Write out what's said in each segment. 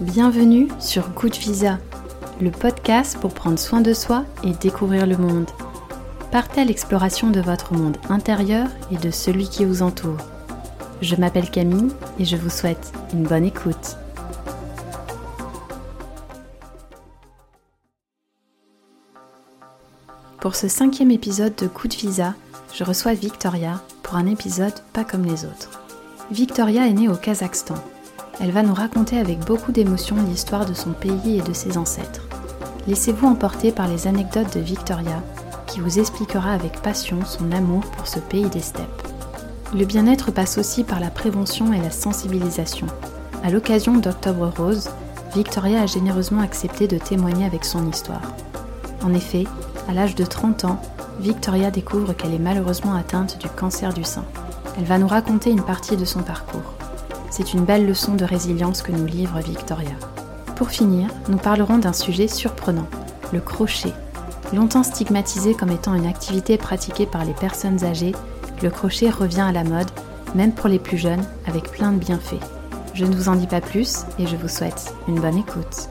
Bienvenue sur Good Visa, le podcast pour prendre soin de soi et découvrir le monde. Partez à l'exploration de votre monde intérieur et de celui qui vous entoure. Je m'appelle Camille et je vous souhaite une bonne écoute. Pour ce cinquième épisode de Coup de Visa, je reçois Victoria pour un épisode pas comme les autres. Victoria est née au Kazakhstan. Elle va nous raconter avec beaucoup d'émotion l'histoire de son pays et de ses ancêtres. Laissez-vous emporter par les anecdotes de Victoria, qui vous expliquera avec passion son amour pour ce pays des steppes. Le bien-être passe aussi par la prévention et la sensibilisation. À l'occasion d'Octobre Rose, Victoria a généreusement accepté de témoigner avec son histoire. En effet, à l'âge de 30 ans, Victoria découvre qu'elle est malheureusement atteinte du cancer du sein. Elle va nous raconter une partie de son parcours. C'est une belle leçon de résilience que nous livre Victoria. Pour finir, nous parlerons d'un sujet surprenant, le crochet. Longtemps stigmatisé comme étant une activité pratiquée par les personnes âgées, le crochet revient à la mode, même pour les plus jeunes, avec plein de bienfaits. Je ne vous en dis pas plus et je vous souhaite une bonne écoute.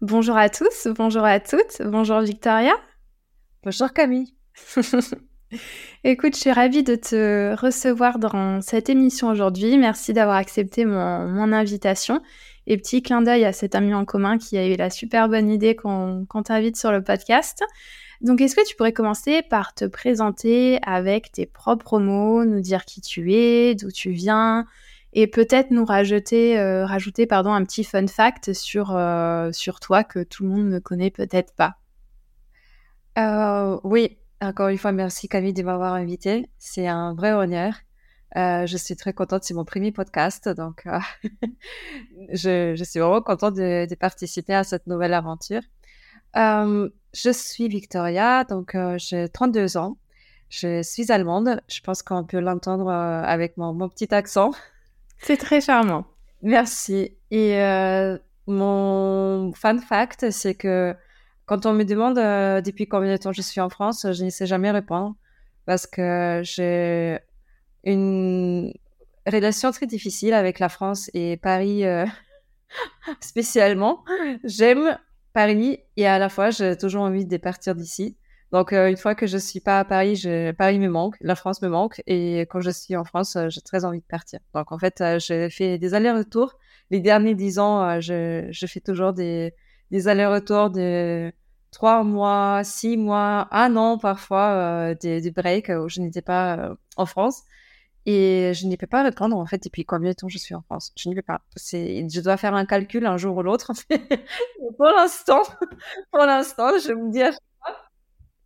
Bonjour à tous, bonjour à toutes, bonjour Victoria. Bonjour Camille. Écoute, je suis ravie de te recevoir dans cette émission aujourd'hui. Merci d'avoir accepté mon, invitation. Et petit clin d'œil à cet ami en commun qui a eu la super bonne idée qu'on t'invite sur le podcast. Donc, est-ce que tu pourrais commencer par te présenter avec tes propres mots, nous dire qui tu es, d'où tu viens, et peut-être nous rajouter, euh, rajouter pardon, un petit fun fact sur, euh, sur toi que tout le monde ne connaît peut-être pas? Euh, Oui, encore une fois, merci Camille de m'avoir invité. C'est un vrai honneur. Euh, je suis très contente, c'est mon premier podcast, donc euh, je, je, suis vraiment contente de, de, participer à cette nouvelle aventure. Euh, je suis Victoria, donc j'ai 32 ans. Je suis allemande. Je pense qu'on peut l'entendre avec mon, mon, petit accent. C'est très charmant. Merci. Et mon fun fact, c'est que quand on me demande euh, depuis combien de temps je suis en France, je ne sais jamais répondre parce que j'ai une relation très difficile avec la France et Paris euh, spécialement. J'aime Paris et à la fois j'ai toujours envie de partir d'ici. Donc euh, une fois que je suis pas à Paris. Paris me manque, la France me manque et quand je suis en France, j'ai très envie de partir. Donc en fait, j'ai fait des allers-retours. Les derniers dix ans, je fais toujours des des allers-retours de trois mois, six mois, un an parfois, euh, des, breaks où je n'étais pas euh, en France. Et je ne peux pas répondre en fait depuis combien de temps je suis en France? Je ne peux pas. Je dois faire un calcul un jour ou l'autre. pour l'instant, pour l'instant, je me dis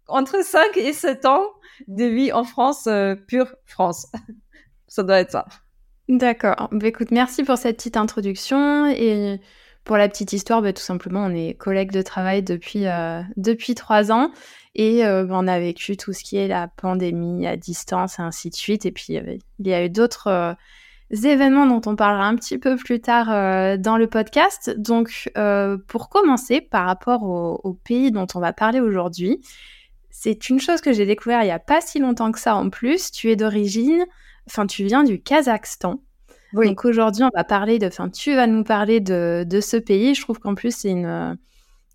entre 5 et 7 ans de vie en France, euh, pure France. ça doit être ça. D'accord. Bah, écoute, merci pour cette petite introduction et pour la petite histoire, bah, tout simplement, on est collègues de travail depuis, euh, depuis trois ans et euh, on a vécu tout ce qui est la pandémie à distance et ainsi de suite. Et puis, euh, il y a eu d'autres événements dont on parlera un petit peu plus tard dans le podcast. Donc, pour commencer, par rapport au, au, pays dont on va parler aujourd'hui, c'est une chose que j'ai découvert il n'y a pas si longtemps que ça en plus. Tu es d'origine, enfin, tu viens du Kazakhstan. Oui. Donc aujourd'hui, on va parler de, enfin, tu vas nous parler de, de ce pays. Je trouve qu'en plus, c'est une,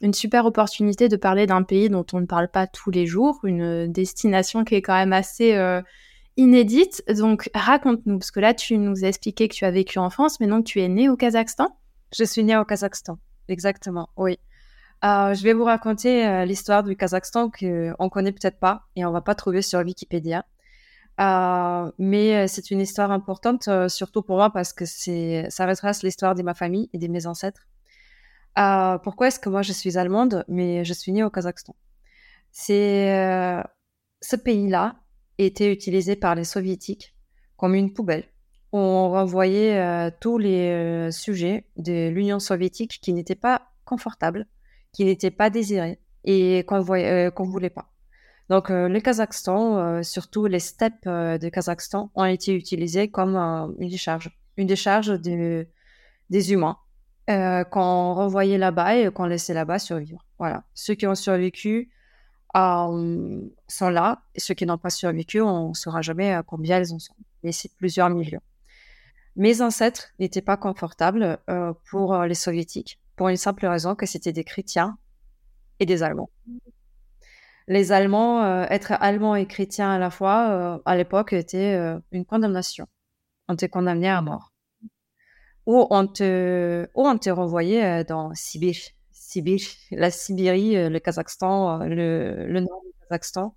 une super opportunité de parler d'un pays dont on ne parle pas tous les jours, une destination qui est quand même assez euh, inédite. Donc raconte-nous, parce que là, tu nous as expliqué que tu as vécu en France, mais donc tu es né au Kazakhstan? Je suis née au Kazakhstan, exactement, oui. Euh, je vais vous raconter euh, l'histoire du Kazakhstan qu'on connaît peut-être pas et on va pas trouver sur Wikipédia. Euh, mais c'est une histoire importante, euh, surtout pour moi, parce que c'est, ça retrace l'histoire de ma famille et de mes ancêtres. Euh, pourquoi est-ce que moi je suis allemande, mais je suis née au Kazakhstan? C'est euh, ce pays-là était utilisé par les soviétiques comme une poubelle. On renvoyait euh, tous les sujets de l'Union soviétique qui n'étaient pas confortables, qui n'étaient pas désirés et qu'on ne voulait pas. Donc, euh, le Kazakhstan, euh, surtout les steppes euh, de Kazakhstan, ont été utilisées comme une décharge, une décharge de, des humains qu'on renvoyait là-bas et qu'on laissait là-bas survivre. Voilà. Ceux qui ont survécu sont là, et ceux qui n'ont pas survécu, on ne saura jamais combien ils en sont. Mais c'est plusieurs millions. mes ancêtres n'étaient pas confortables pour les soviétiques, pour une simple raison que c'était des chrétiens et des Allemands. Les Allemands, être allemand et chrétien à la fois, à l'époque, était une condamnation. On était condamné à mort. Ou on te, ou on te renvoyait dans Sibir, Sibir, la Sibérie, le Kazakhstan, le, le nord du Kazakhstan,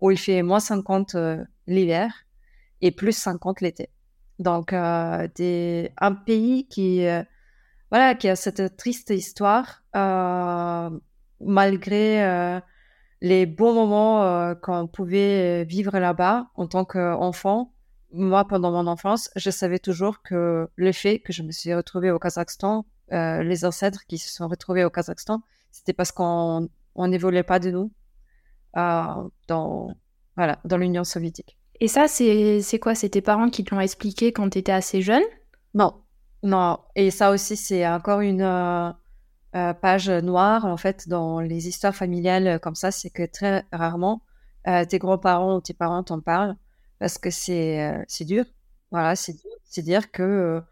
où il fait moins 50 l'hiver et plus 50 l'été. Donc, euh, des, un pays qui, euh, voilà, qui a cette triste histoire, euh, malgré euh, les bons moments qu'on pouvait vivre là-bas en tant qu'enfant. Moi, pendant mon enfance, je savais toujours que le fait que je me suis retrouvée au Kazakhstan, les ancêtres qui se sont retrouvés au Kazakhstan, c'était parce qu'on n'évoluait pas de nous dans, voilà, dans l'Union soviétique. Et ça, c'est quoi? C'est tes parents qui te l'ont expliqué quand tu étais assez jeune? Non, non. Et ça aussi, c'est encore une euh, euh, page noire, en fait, dans les histoires familiales euh, comme ça, c'est que très rarement, tes grands-parents ou tes parents t'en parlent parce que c'est c'est dur. Voilà, c'est dur. C'est dire que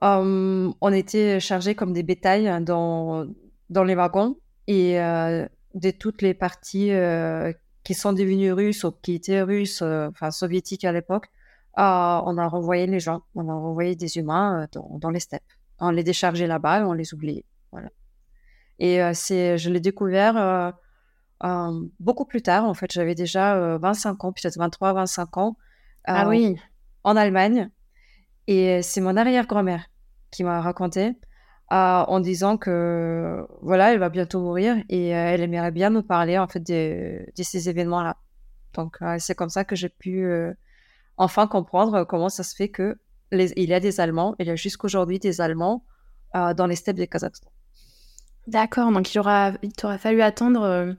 on était chargés comme des bétails dans, dans les wagons et de toutes les parties qui sont devenus russes ou qui étaient russes, euh, enfin soviétiques à l'époque, euh, on a renvoyé les gens, on a renvoyé des humains euh, dans, dans, les steppes. On les déchargeait là-bas on les oubliait. Voilà. Et c'est, je l'ai découvert beaucoup plus tard. En fait, j'avais déjà 25 ans, peut-être 23, 25 ans. ah oui. En Allemagne. Et c'est mon arrière-grand-mère qui m'a raconté en disant que voilà, elle va bientôt mourir et euh, elle aimerait bien nous parler en fait de, de ces événements-là. Donc euh, c'est comme ça que j'ai pu euh, enfin comprendre comment ça se fait que les, il y a des Allemands, il y a jusqu'aujourd'hui des Allemands dans les steppes du Kazakhstan. D'accord, donc il aura, il t'aura fallu attendre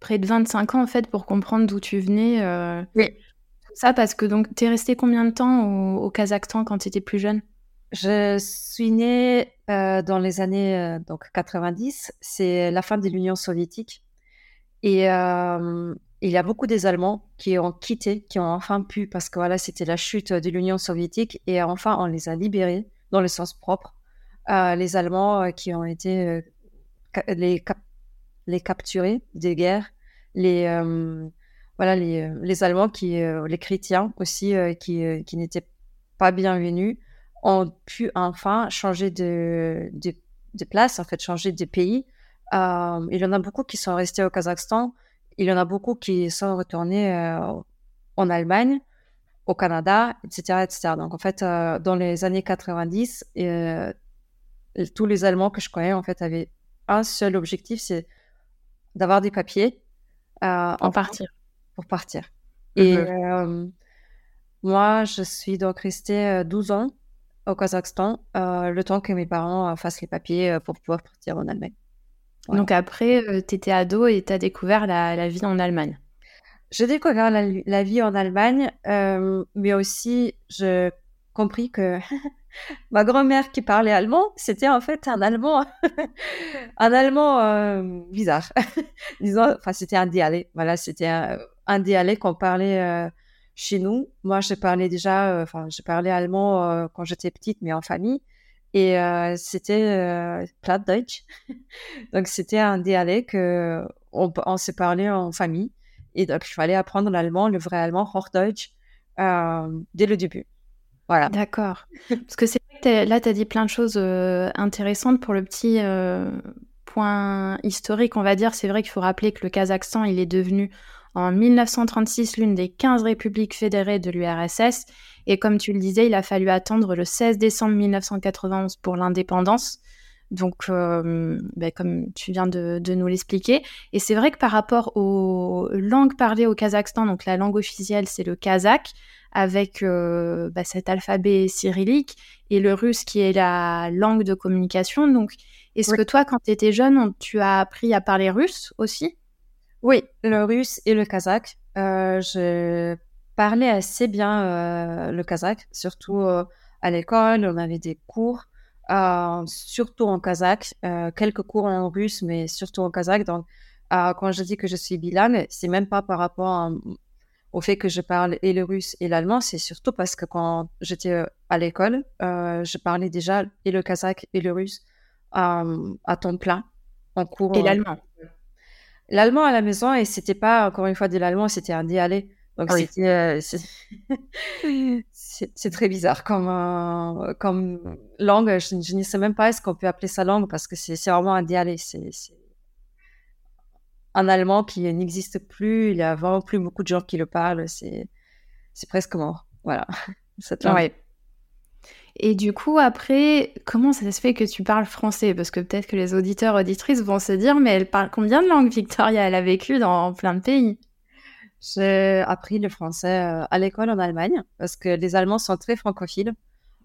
près de 25 ans en fait pour comprendre d'où tu venais. Oui. Ça parce que donc t'es resté combien de temps au, au Kazakhstan quand tu étais plus jeune? Je suis née euh, dans les années euh, donc 90. C'est la fin de l'Union soviétique. Et euh, il y a beaucoup des Allemands qui ont quitté, qui ont enfin pu, parce que voilà, c'était la chute de l'Union soviétique. Et enfin, on les a libérés dans le sens propre. les Allemands qui ont été les, les capturés des guerres. Les, voilà, les, les Allemands, qui, les chrétiens aussi, qui, qui n'étaient pas bienvenus ont pu enfin changer de, de, place, en fait, changer de pays. Euh, il y en a beaucoup qui sont restés au Kazakhstan. Il y en a beaucoup qui sont retournés euh, en Allemagne, au Canada, etc., etc. Donc, en fait, euh, dans les années 90, tous les Allemands que je connais, en fait, avaient un seul objectif, c'est d'avoir des papiers. en partir. Pour partir. Et mhm. moi, je suis donc restée 12 ans au Kazakhstan euh, le temps que mes parents euh, fassent les papiers euh, pour pouvoir partir en Allemagne. Donc après, tu étais ado et tu as découvert la, vie en Allemagne. J'ai découvert la, vie en Allemagne, mais aussi j'ai compris que ma grand-mère qui parlait allemand, c'était en fait un allemand, un allemand bizarre. Disons, enfin c'était un dialecte. Voilà, c'était un, un dialecte qu'on parlait chez nous, moi, je parlais déjà, euh, enfin, je parlais allemand euh, quand j'étais petite, mais en famille. Et euh, c'était Plattdeutsch. donc, c'était un dialecte qu'on on s'est parlé en famille. Et donc, il fallait apprendre l'allemand, le vrai allemand, Hochdeutsch, dès le début. Voilà. D'accord. Parce que c'est vrai que là, tu as dit plein de choses intéressantes pour le petit point historique, on va dire. C'est vrai qu'il faut rappeler que le Kazakhstan, il est devenu en 1936 l'une des 15 républiques fédérées de l'URSS. Et comme tu le disais, il a fallu attendre le 16 décembre 1991 pour l'indépendance. Donc, euh, ben, comme tu viens de, nous l'expliquer. Et c'est vrai que par rapport aux langues parlées au Kazakhstan, donc la langue officielle, c'est le kazakh, avec euh, ben, cet alphabet cyrillique, et le russe qui est la langue de communication. Donc, est-ce que toi, quand tu étais jeune, tu as appris à parler russe aussi? Oui, le russe et le kazakh. Euh, je parlais assez bien euh, le kazakh, surtout à l'école. On avait des cours, surtout en kazakh, quelques cours en russe, mais surtout en kazakh. Donc, quand je dis que je suis bilingue, c'est même pas par rapport à au fait que je parle et le russe et l'allemand, c'est surtout parce que quand j'étais à l'école, je parlais déjà et le kazakh et le russe à temps plein en cours. Et l'allemand L'allemand à la maison, et c'était pas encore une fois de l'allemand, c'était un dialecte. Donc c'était, c'est très bizarre comme, comme langue. Je, ne sais même pas est-ce qu'on peut appeler ça langue parce que c'est vraiment un dialecte. C'est un allemand qui n'existe plus. Il y a vraiment plus beaucoup de gens qui le parlent. C'est presque mort. Voilà. Cette langue. Et du coup, après, comment ça se fait que tu parles français? Parce que peut-être que les auditeurs, auditrices vont se dire, mais elle parle combien de langues, Victoria? Elle a vécu dans plein de pays. J'ai appris le français euh, à l'école en Allemagne, parce que les Allemands sont très francophiles,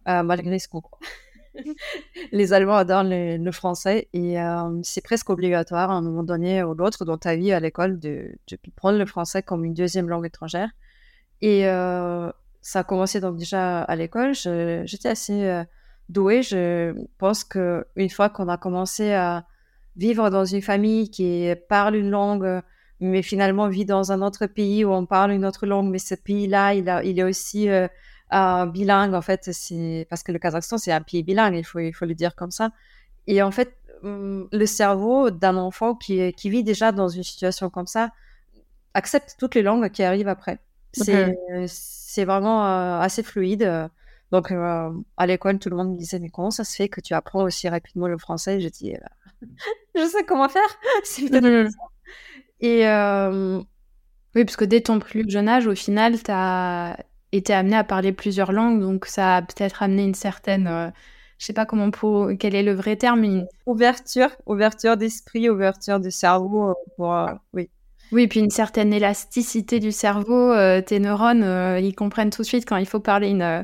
euh, malgré ce qu'on croit. les Allemands adorent le, français et euh, c'est presque obligatoire à un moment donné ou l'autre dans ta vie à l'école de, prendre le français comme une deuxième langue étrangère. Et ça a commencé donc déjà à l'école. J'étais assez euh, douée. Je pense que une fois qu'on a commencé à vivre dans une famille qui parle une langue, mais finalement vit dans un autre pays où on parle une autre langue, mais ce pays-là, il, il est aussi euh, bilingue. En fait, c'est parce que le Kazakhstan, c'est un pays bilingue. Il faut, il faut le dire comme ça. Et en fait, hum, le cerveau d'un enfant qui, qui vit déjà dans une situation comme ça accepte toutes les langues qui arrivent après. C'est c'est vraiment euh, assez fluide. Donc, euh, à l'école, tout le monde me disait, mais comment ça se fait que tu apprends aussi rapidement le français? Je dis, euh, je sais comment faire. Et oui, parce que dès ton plus jeune âge, au final, tu as été amené à parler plusieurs langues, donc ça a peut-être amené une certaine, je sais pas comment pour, quel est le vrai terme, une... ouverture, ouverture d'esprit, ouverture de cerveau pour, oui. Oui, puis une certaine élasticité du cerveau. Euh, tes neurones, euh, ils comprennent tout de suite quand il faut parler une, euh,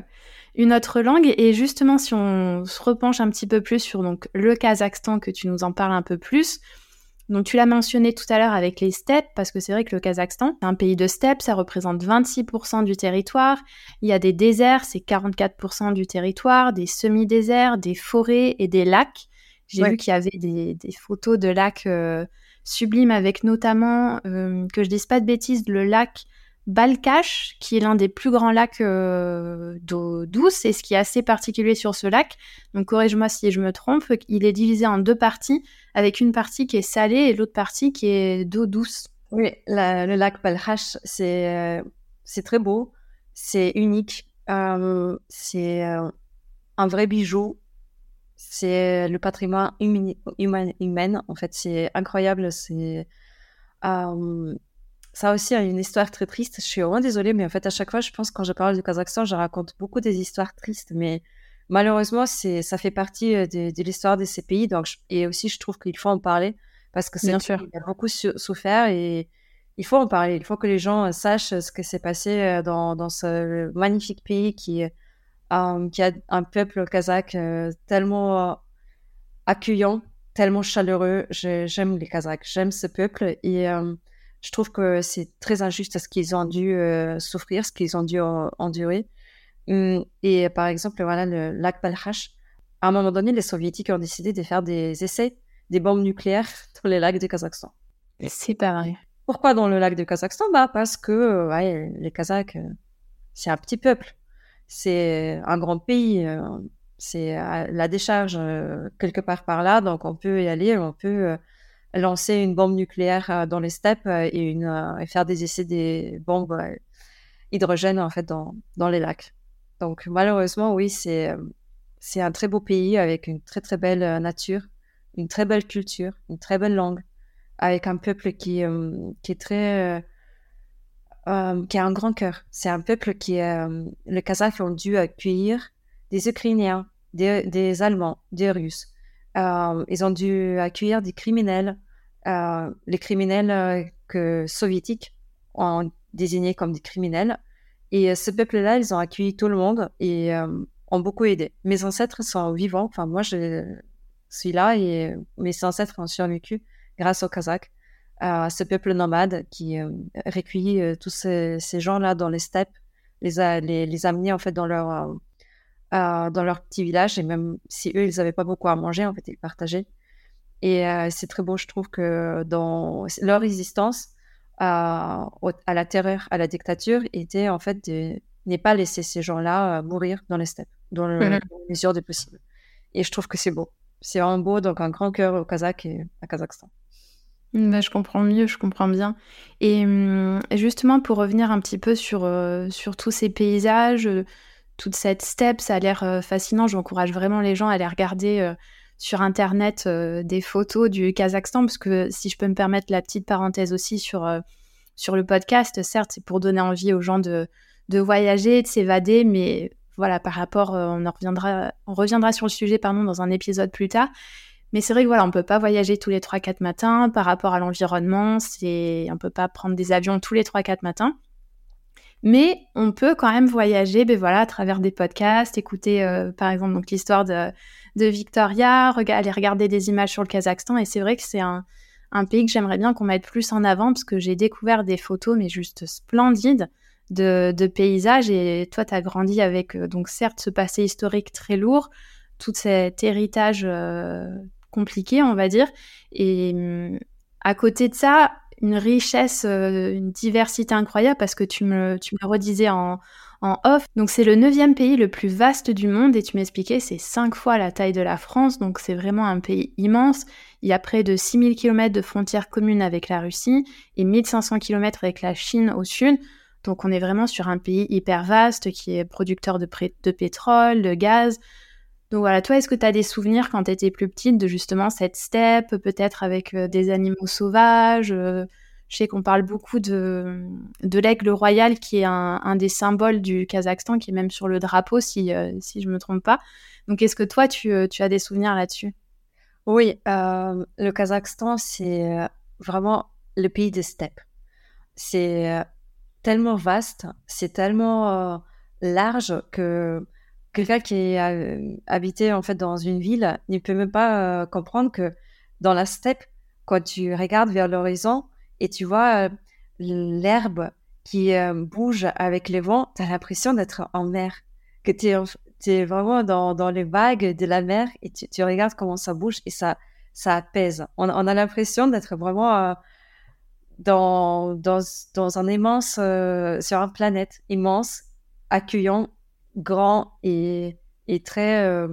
une autre langue. Et justement, si on se repenche un petit peu plus sur donc, le Kazakhstan, que tu nous en parles un peu plus. Donc tu l'as mentionné tout à l'heure avec les steppes, parce que c'est vrai que le Kazakhstan, c'est un pays de steppes, ça représente 26% du territoire. Il y a des déserts, c'est 44% du territoire, des semi-déserts, des forêts et des lacs. J'ai vu qu'il y avait des, des, photos de lacs sublime avec notamment, euh, que je dise pas de bêtises, le lac Balkash, qui est l'un des plus grands lacs euh, d'eau douce. Et ce qui est assez particulier sur ce lac, donc corrige-moi si je me trompe, il est divisé en deux parties, avec une partie qui est salée et l'autre partie qui est d'eau douce. Oui, le lac Balkash, c'est euh, c'est très beau, c'est unique, c'est un vrai bijou c'est le patrimoine humain, humain, En fait, c'est incroyable. C'est euh, ça aussi a une histoire très triste. Je suis vraiment désolée, mais en fait, à chaque fois, je pense quand je parle du Kazakhstan, je raconte beaucoup des histoires tristes, mais malheureusement, c'est ça fait partie euh, de, l'histoire de ces pays. Donc, et aussi, je trouve qu'il faut en parler parce que c'est bien sûr, il a beaucoup souffert et il faut en parler. Il faut que les gens sachent ce qui s'est passé euh, dans, dans ce magnifique pays qui euh, a un peuple kazakh euh, tellement euh, accueillant, tellement chaleureux. J'aime les Kazakhs, j'aime ce peuple et je trouve que c'est très injuste ce qu'ils ont dû souffrir, ce qu'ils ont dû endurer. Hum, et par exemple, voilà, le lac Balkhash, à un moment donné, les soviétiques ont décidé de faire des essais des bombes nucléaires dans les lacs du Kazakhstan. C'est pareil. Pourquoi dans le lac du Kazakhstan? Bah Parce que ouais, les Kazakhs, c'est un petit peuple c'est un grand pays. Euh, c'est la décharge euh, quelque part par là, donc on peut y aller, on peut euh, lancer une bombe nucléaire dans les steppes et, une, et faire des essais des bombes hydrogène en fait dans, dans les lacs. Donc malheureusement, oui, c'est un très beau pays avec une très très belle nature, une très belle culture, une très belle langue, avec un peuple qui, qui est très euh, qui a un grand cœur. C'est un peuple qui, euh, le Kazakh ont dû accueillir des Ukrainiens, des, Allemands, des Russes. Euh, ils ont dû accueillir des criminels, les criminels que soviétiques ont désignés comme des criminels. Et ce peuple-là, ils ont accueilli tout le monde et ont beaucoup aidé. Mes ancêtres sont vivants. Enfin, moi, je suis là et mes ancêtres ont survécu grâce aux Kazakhs ce peuple nomade qui euh, recueillit euh, tous ces, gens-là dans les steppes, les, a, les, les amener en fait dans leur, euh, dans leur petit village et même si eux ils n'avaient pas beaucoup à manger, en fait ils partageaient. Et c'est très beau, je trouve que dans leur existence, à, la terreur, à la dictature, était en fait de ne pas laisser ces gens-là mourir dans les steppes, dans, le, mmh dans les mesures de possible. Et je trouve que c'est beau. C'est vraiment beau, donc un grand cœur au Kazakh et à Kazakhstan. Mmh, bah, je comprends mieux, je comprends bien. Et mmh, justement, pour revenir un petit peu sur, euh, sur tous ces paysages, euh, toute cette steppe, ça a l'air euh, fascinant. J'encourage vraiment les gens à aller regarder sur Internet des photos du Kazakhstan, parce que si je peux me permettre la petite parenthèse aussi sur, le podcast, certes, c'est pour donner envie aux gens de, de voyager, de s'évader, mais voilà, par rapport, on en reviendra, on reviendra sur le sujet pardon, dans un épisode plus tard. Mais c'est vrai que voilà, on peut pas voyager tous les 3-4 matins par rapport à l'environnement. C'est, on peut pas prendre des avions tous les 3-4 matins. Mais on peut quand même voyager, ben voilà, à travers des podcasts, écouter euh, par exemple l'histoire de, Victoria, aller regarder des images sur le Kazakhstan. Et c'est vrai que c'est un, pays que j'aimerais bien qu'on mette plus en avant parce que j'ai découvert des photos, mais juste splendides de, de paysages. Et toi, tu as grandi avec, euh, donc certes, ce passé historique très lourd, tout cet héritage euh, compliqué, on va dire. Et hum, à côté de ça, une richesse, euh, une diversité incroyable parce que tu me, tu redisais en, en off. Donc c'est le neuvième pays le plus vaste du monde et tu m'expliquais c'est cinq fois la taille de la France, donc c'est vraiment un pays immense. Il y a près de 6000 km de frontières communes avec la Russie et 1500 km avec la Chine au sud. Donc on est vraiment sur un pays hyper vaste qui est producteur de pétrole, de gaz, donc voilà, toi, est-ce que tu as des souvenirs quand tu étais plus petite de justement cette steppe, peut-être avec euh, des animaux sauvages euh, Je sais qu'on parle beaucoup de, de l'aigle royal, qui est un, des symboles du Kazakhstan, qui est même sur le drapeau, si, euh, si je ne me trompe pas. Donc est-ce que toi, tu, as des souvenirs là-dessus? Oui, le Kazakhstan, c'est vraiment le pays des steppes. C'est tellement vaste, c'est tellement large que quelqu'un qui a euh, habité en fait dans une ville ne peut même pas euh, comprendre que dans la steppe, quand tu regardes vers l'horizon et tu vois euh, l'herbe qui bouge avec les vents, tu as l'impression d'être en mer, que tu es, vraiment dans, dans, les vagues de la mer et tu, regardes comment ça bouge et ça, ça apaise. On, a l'impression d'être vraiment dans, dans, dans, un immense, sur une planète immense, accueillant grand et, très, euh,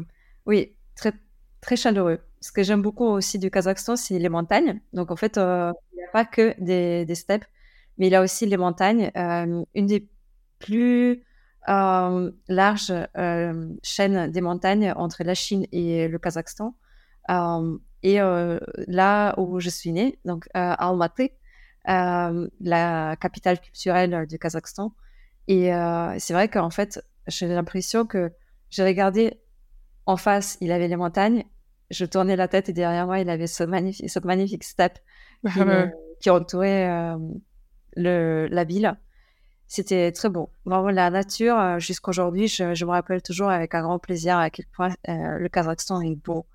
oui, très, très chaleureux. Ce que j'aime beaucoup aussi du Kazakhstan, c'est les montagnes. Donc, en fait, euh, il n'y a pas que des, des, steppes, mais il y a aussi les montagnes. Euh, une des plus larges chaînes des montagnes entre la Chine et le Kazakhstan. et là où je suis née, donc à Almaty, la capitale culturelle du Kazakhstan. Et c'est vrai qu'en fait, j'ai l'impression que j'ai regardé en face, il avait les montagnes. Je tournais la tête et derrière moi, il avait ce magnifique, cette magnifique steppe qui, qui entourait euh, le, la ville. C'était très beau. Vraiment, la nature, euh, jusqu'aujourd'hui, je, je, me rappelle toujours avec un grand plaisir à quel point euh, le Kazakhstan est beau.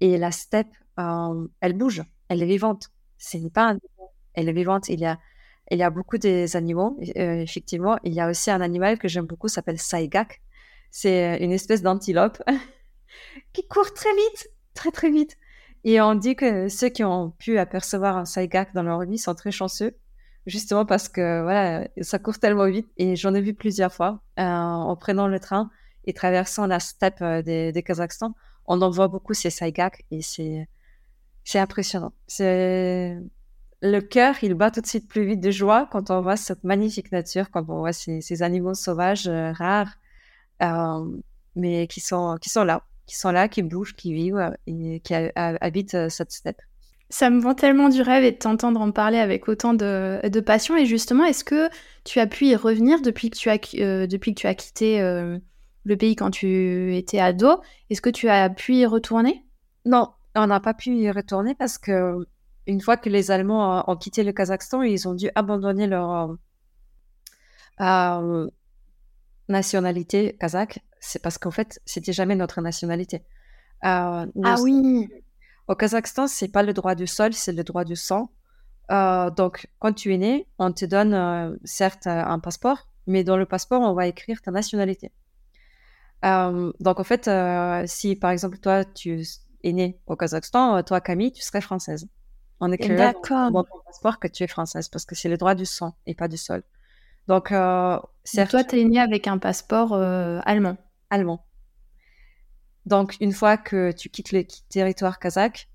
Et la steppe, elle bouge, elle est vivante. Ce n'est pas un... Elle est vivante. Il y a il y a beaucoup des animaux, euh, effectivement. Il y a aussi un animal que j'aime beaucoup, s'appelle saigak. C'est euh, une espèce d'antilope qui court très vite, très très vite. Et on dit que ceux qui ont pu apercevoir un saigak dans leur vie sont très chanceux, justement parce que voilà, ça court tellement vite. Et j'en ai vu plusieurs fois euh, en prenant le train et traversant la steppe des, Kazakhstan. On en voit beaucoup ces saigak et c'est impressionnant. C'est le cœur, il bat tout de suite plus vite de joie quand on voit cette magnifique nature, quand on voit ces, animaux sauvages euh, rares, euh, mais qui sont, qui sont là, qui sont là, qui bougent, qui vivent euh, et qui habitent cette steppe. Ça me vend tellement du rêve et de t'entendre en parler avec autant de, passion. Et justement, est-ce que tu as pu y revenir depuis que tu as, depuis que tu as quitté le pays quand tu étais ado? Est-ce que tu as pu y retourner? Non, on n'a pas pu y retourner parce que une fois que les Allemands ont quitté le Kazakhstan, ils ont dû abandonner leur euh, euh, nationalité kazakh. C'est parce qu'en fait, c'était jamais notre nationalité. Euh, ah oui. Au Kazakhstan, c'est pas le droit du sol, c'est le droit du sang. donc, quand tu es né, on te donne certes un passeport, mais dans le passeport, on va écrire ta nationalité. donc, en fait, si par exemple toi, tu es né au Kazakhstan, toi, Camille, tu serais française en écrivant dans ton passeport que tu es française parce que c'est le droit du sang et pas du sol. Donc, euh, toi, tu es née avec un passeport euh, allemand. Allemand. Donc, une fois que tu quittes le territoire kazakh,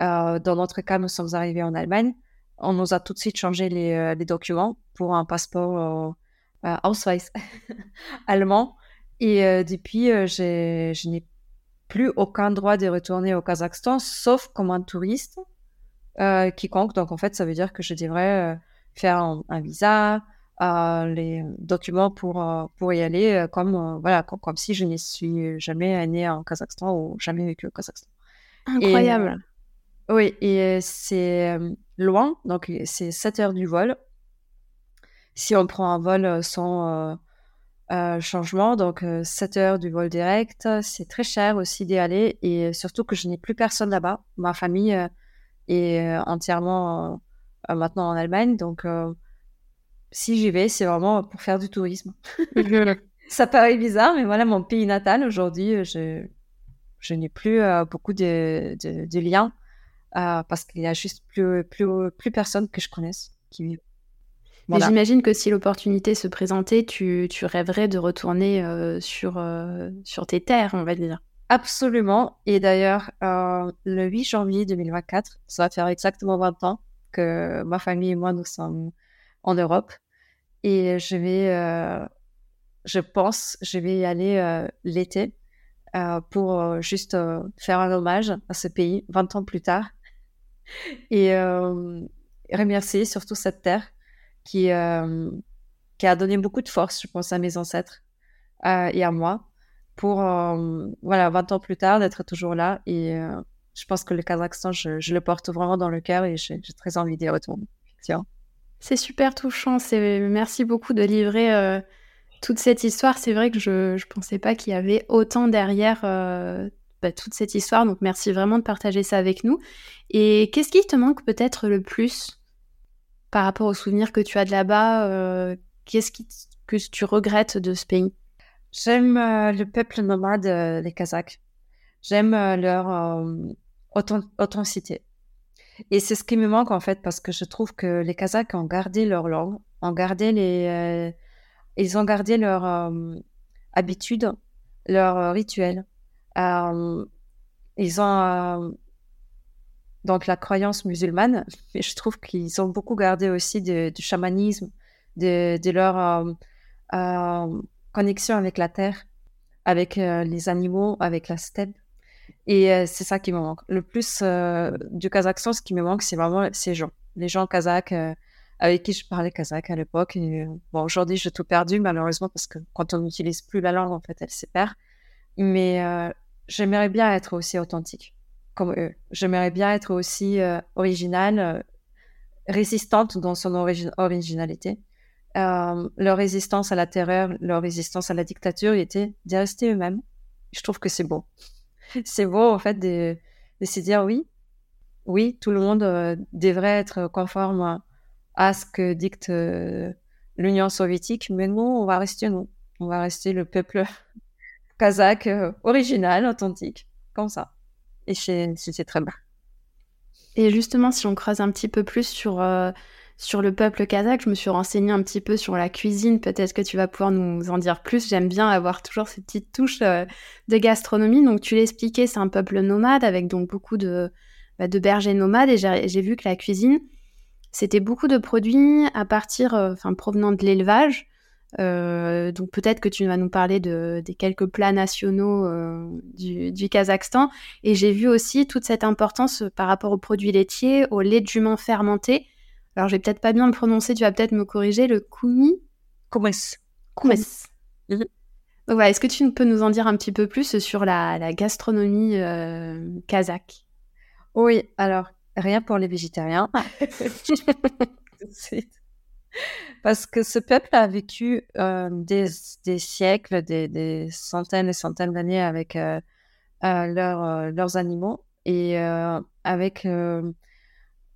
euh, dans notre cas, nous sommes arrivés en Allemagne, on nous a tout de suite changé les, les documents pour un passeport Ausweis allemand. Et depuis, je n'ai plus aucun droit de retourner au Kazakhstan, sauf comme un touriste euh, quiconque. Donc, en fait, ça veut dire que je devrais euh, faire un, visa, euh, les documents pour, pour y aller, comme, voilà, comme, si je n'y suis jamais née en Kazakhstan ou jamais vécu au Kazakhstan. Incroyable. oui, et c'est loin, donc c'est 7 heures du vol. Si on prend un vol sans changement, donc 7 heures du vol direct, c'est très cher aussi d'y aller et surtout que je n'ai plus personne là-bas. Ma famille et euh, entièrement euh, euh, maintenant en Allemagne. Donc, si j'y vais, c'est vraiment pour faire du tourisme. ça paraît bizarre, mais voilà, mon pays natal, aujourd'hui, je, je n'ai plus beaucoup de, de, liens parce qu'il y a juste plus, plus, plus personne que je connaisse qui vit. Mais j'imagine que si l'opportunité se présentait, tu, tu rêverais de retourner sur, sur tes terres, on va dire. Absolument. Et d'ailleurs, euh, le 8 janvier 2024, ça va faire exactement 20 ans que ma famille et moi, nous sommes en Europe. Et je vais, euh, je pense, je vais y aller euh, l'été pour juste faire un hommage à ce pays 20 ans plus tard. Et remercier surtout cette terre qui, qui a donné beaucoup de force, je pense, à mes ancêtres et à moi pour, euh, voilà, 20 ans plus tard, d'être toujours là. Et euh, je pense que le Kazakhstan, je, le porte vraiment dans le cœur et j'ai très envie d'y retourner. C'est super touchant. Merci beaucoup de livrer euh, toute cette histoire. C'est vrai que je ne pensais pas qu'il y avait autant derrière bah, toute cette histoire. Donc merci vraiment de partager ça avec nous. Et qu'est-ce qui te manque peut-être le plus par rapport aux souvenirs que tu as de là-bas Qu'est-ce que tu regrettes de ce pays? J'aime euh, le peuple nomade, euh, les Kazakhs. J'aime euh, leur authenticité. Et c'est ce qui me manque en fait parce que je trouve que les Kazakhs ont gardé leur langue, ont gardé les, ils ont gardé leur habitude, leur rituel. ils ont donc la croyance musulmane, mais je trouve qu'ils ont beaucoup gardé aussi du chamanisme, de leur connexion avec la terre, avec euh, les animaux, avec la steppe. Et euh, c'est ça qui me manque. Le plus euh, du Kazakhstan, ce qui me manque, c'est vraiment ces gens. Les gens kazakhs avec qui je parlais kazakh à l'époque. bon, aujourd'hui, j'ai tout perdu, malheureusement, parce que quand on n'utilise plus la langue, en fait, elle se perd. Mais j'aimerais bien être aussi authentique, comme eux. J'aimerais bien être aussi originale, résistante dans son originalité. Euh, leur résistance à la terreur, leur résistance à la dictature était de rester eux-mêmes. Je trouve que c'est beau. C'est beau, en fait, de, de, se dire oui, oui, tout le monde euh, devrait être conforme à, ce que dicte euh, l'Union soviétique, mais nous, on va rester nous. On va rester le peuple kazakh original, authentique, comme ça. Et c'est très bien. Et justement, si on creuse un petit peu plus sur sur le peuple kazakh, je me suis renseignée un petit peu sur la cuisine. Peut-être que tu vas pouvoir nous en dire plus. J'aime bien avoir toujours ces petites touches euh, de gastronomie. Donc, tu l'expliquais, c'est un peuple nomade avec donc beaucoup de, bah, de bergers nomades. Et j'ai vu que la cuisine, c'était beaucoup de produits à partir, euh, enfin, provenant de l'élevage. Euh, donc peut-être que tu vas nous parler de, des quelques plats nationaux du, du, Kazakhstan. Et j'ai vu aussi toute cette importance par rapport aux produits laitiers, au lait jument fermenté alors je vais peut-être pas bien le prononcer, tu vas peut-être me corriger, le koumi Koumes. Koumes. Mhm. Donc voilà, est-ce que tu peux nous en dire un petit peu plus sur la, gastronomie euh, kazakh? Oui, alors rien pour les végétariens. Parce que ce peuple a vécu euh, des, siècles, des, centaines et centaines d'années avec euh, leurs animaux et avec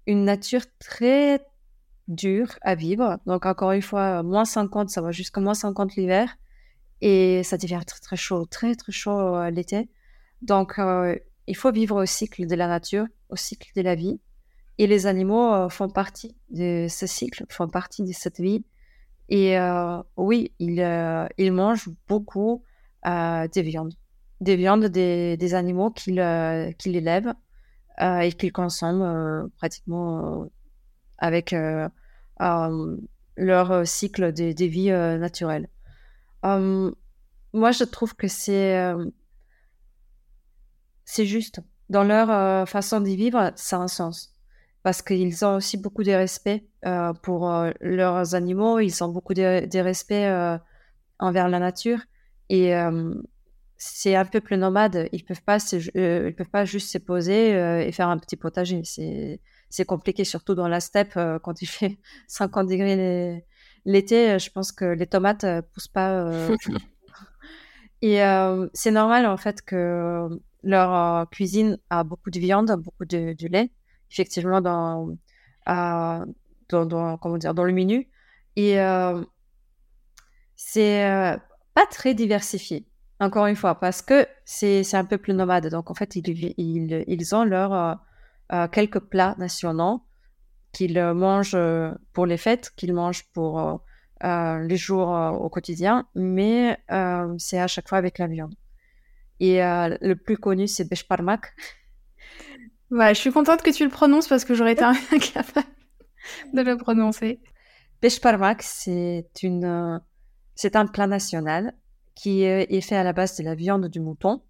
une nature très dure à vivre. Donc, encore une fois, moins 50, ça va jusqu'à moins 50 l'hiver. Et ça devient très, très chaud, très, très chaud euh, l'été. Donc, euh, il faut vivre au cycle de la nature, au cycle de la vie. Et les animaux font partie de ce cycle, font partie de cette vie. Et oui, ils, ils mangent beaucoup des viandes. Des viandes des, des animaux qu'ils qu'il élèvent et qu'ils consomment pratiquement avec leur cycle des, vies naturelles. moi, je trouve que c'est c'est juste. Dans leur euh, façon d'y vivre, ça a un sens. Parce qu'ils ont aussi beaucoup de respect euh, pour euh, leurs animaux, ils ont beaucoup de, respect envers la nature. Et c'est un peuple nomade, ils peuvent pas, ils peuvent pas juste se poser et faire un petit potager. C'est, c'est compliqué, surtout dans la steppe, quand il fait 50 degrés l'été. Je pense que les tomates poussent pas. et c'est normal en fait que leur euh, cuisine a beaucoup de viande, beaucoup de, lait, effectivement, dans, euh, dans, comment dire, dans le menu. Et euh, c'est pas très diversifié, encore une fois, parce que c'est un peuple nomade. Donc, en fait, ils, ils, ils ont leurs quelques plats nationaux qu'ils mangent pour les fêtes, qu'ils mangent pour les jours au quotidien, mais c'est à chaque fois avec la viande. Et euh, le plus connu, c'est Beshparmak. Ouais, je suis contente que tu le prononces parce que j'aurais été incapable de le prononcer. Beshparmak, c'est une, euh, c'est un plat national qui est fait à la base de la viande du mouton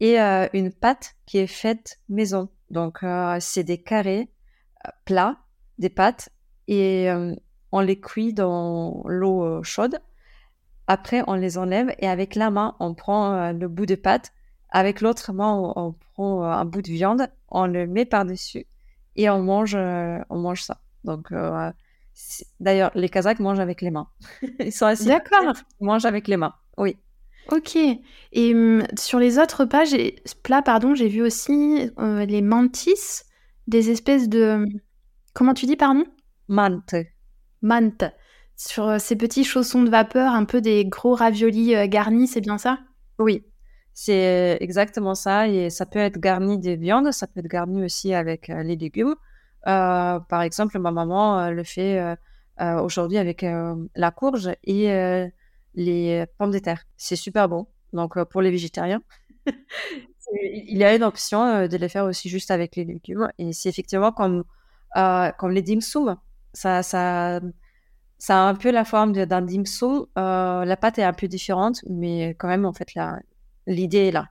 et euh, une pâte qui est faite maison. Donc, c'est des carrés plats, des pâtes et on les cuit dans l'eau chaude après, on les enlève et avec la main, on prend euh, le bout de pâte. Avec l'autre main, on, prend euh, un bout de viande, on le met par-dessus et on mange, euh, on mange ça. Donc, d'ailleurs, les Kazakhs mangent avec les mains. ils sont assis. D'accord. Ils mangent avec les mains. Oui. Ok. Et hum, sur les autres plats, plats pardon, j'ai vu aussi les mantis, des espèces de. Comment tu dis, pardon? Mante. Mante sur euh, ces petits chaussons de vapeur, un peu des gros raviolis euh, garnis, c'est bien ça? Oui, c'est euh, exactement ça. Et ça peut être garni des viandes, ça peut être garni aussi avec les légumes. par exemple, ma maman le fait aujourd'hui avec la courge et les pommes de terre. C'est super bon. Donc pour les végétariens, il y a une option de les faire aussi juste avec les légumes. Et c'est effectivement comme, comme les dim sum. Ça, ça, ça a un peu la forme d'un dim sum. Euh, la pâte est un peu différente, mais quand même, en fait, l'idée est là.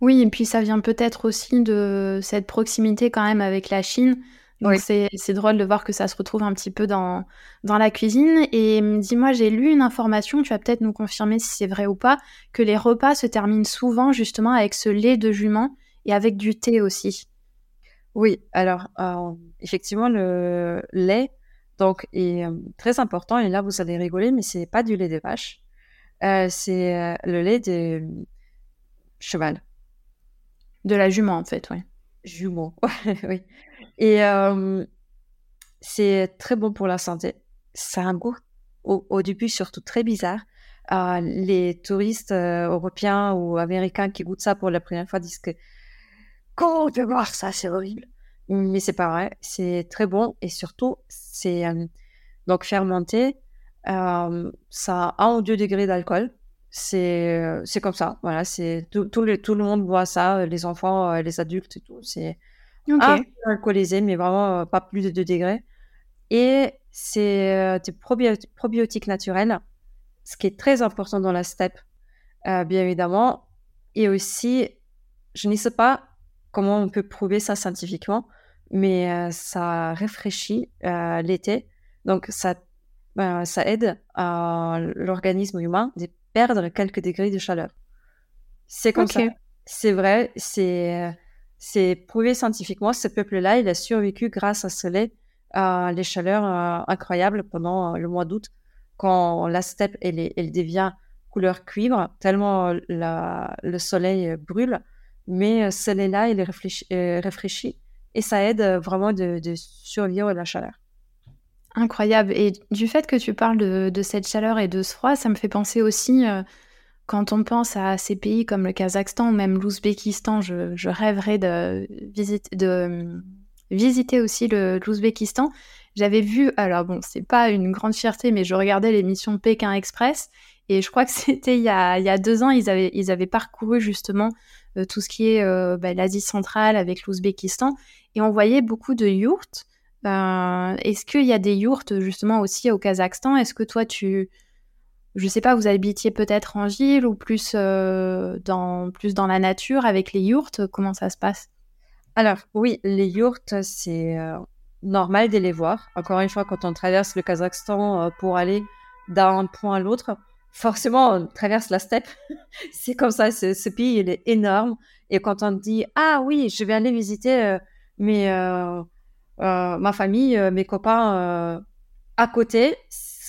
Oui, et puis ça vient peut-être aussi de cette proximité quand même avec la Chine. Donc c'est drôle de voir que ça se retrouve un petit peu dans, dans la cuisine. Et dis-moi, j'ai lu une information, tu vas peut-être nous confirmer si c'est vrai ou pas, que les repas se terminent souvent justement avec ce lait de jument et avec du thé aussi. Oui, alors euh, effectivement, le lait, donc, est euh, très important. Et là, vous allez rigoler, mais c'est pas du lait de vache. Euh, c'est euh, le lait de cheval. De la jument, en fait, oui. Jument, oui. Et c'est très bon pour la santé. Ça a un goût, au, début, surtout très bizarre. les touristes européens ou américains qui goûtent ça pour la première fois disent que comment on peut voir ça, c'est horrible mais c'est pas vrai. C'est très bon et surtout, c'est euh, donc fermenté. Euh, ça a 1 ou 2 degrés d'alcool. C'est euh, c'est comme ça. Voilà, c'est tout, tout, le, tout le monde boit ça, les enfants, les adultes et tout. C'est peu alcoolisé, mais vraiment pas plus de 2 degrés. Et c'est des probiotiques naturels, ce qui est très important dans la steppe, bien évidemment. Et aussi, je ne sais pas comment on peut prouver ça scientifiquement, mais euh, ça rafraîchit euh, l'été. Donc, ça, ben, ça aide l'organisme humain de perdre quelques degrés de chaleur. C'est comme ça. C'est vrai, c'est c'est prouvé scientifiquement. Ce peuple-là, il a survécu grâce à ce lait, à les chaleurs euh, incroyables pendant le mois d'août, quand la steppe elle, devient couleur cuivre, tellement la, le soleil brûle. Mais ce lait-là, il est rafraîchi et ça aide euh, vraiment de, survivre à la chaleur. Incroyable. Et du fait que tu parles de, cette chaleur et de ce froid, ça me fait penser aussi, euh, quand on pense à ces pays comme le Kazakhstan ou même l'Ouzbékistan, je, rêverais de, visiter, de, visité aussi l'Ouzbékistan. J'avais vu, alors bon, c'est pas une grande fierté, mais je regardais l'émission Pékin Express et je crois que c'était il, y a deux ans, ils avaient, parcouru justement euh, tout ce qui est euh, bah, l'Asie centrale avec l'Ouzbékistan et on voyait beaucoup de yourtes. Euh, est-ce qu'il y a des yourtes justement aussi au Kazakhstan? Est-ce que toi tu, je sais pas, vous habitiez peut-être en ville ou plus dans plus dans la nature avec les yourtes Comment ça se passe? Alors oui, les yourtes c'est normal de les voir. Encore une fois, quand on traverse le Kazakhstan pour aller d'un point à l'autre, forcément, on traverse la steppe. c'est comme ça, ce, pays, il est énorme. Et quand on dit, ah oui, je vais aller visiter euh, mes, euh, euh, ma famille, mes copains à côté,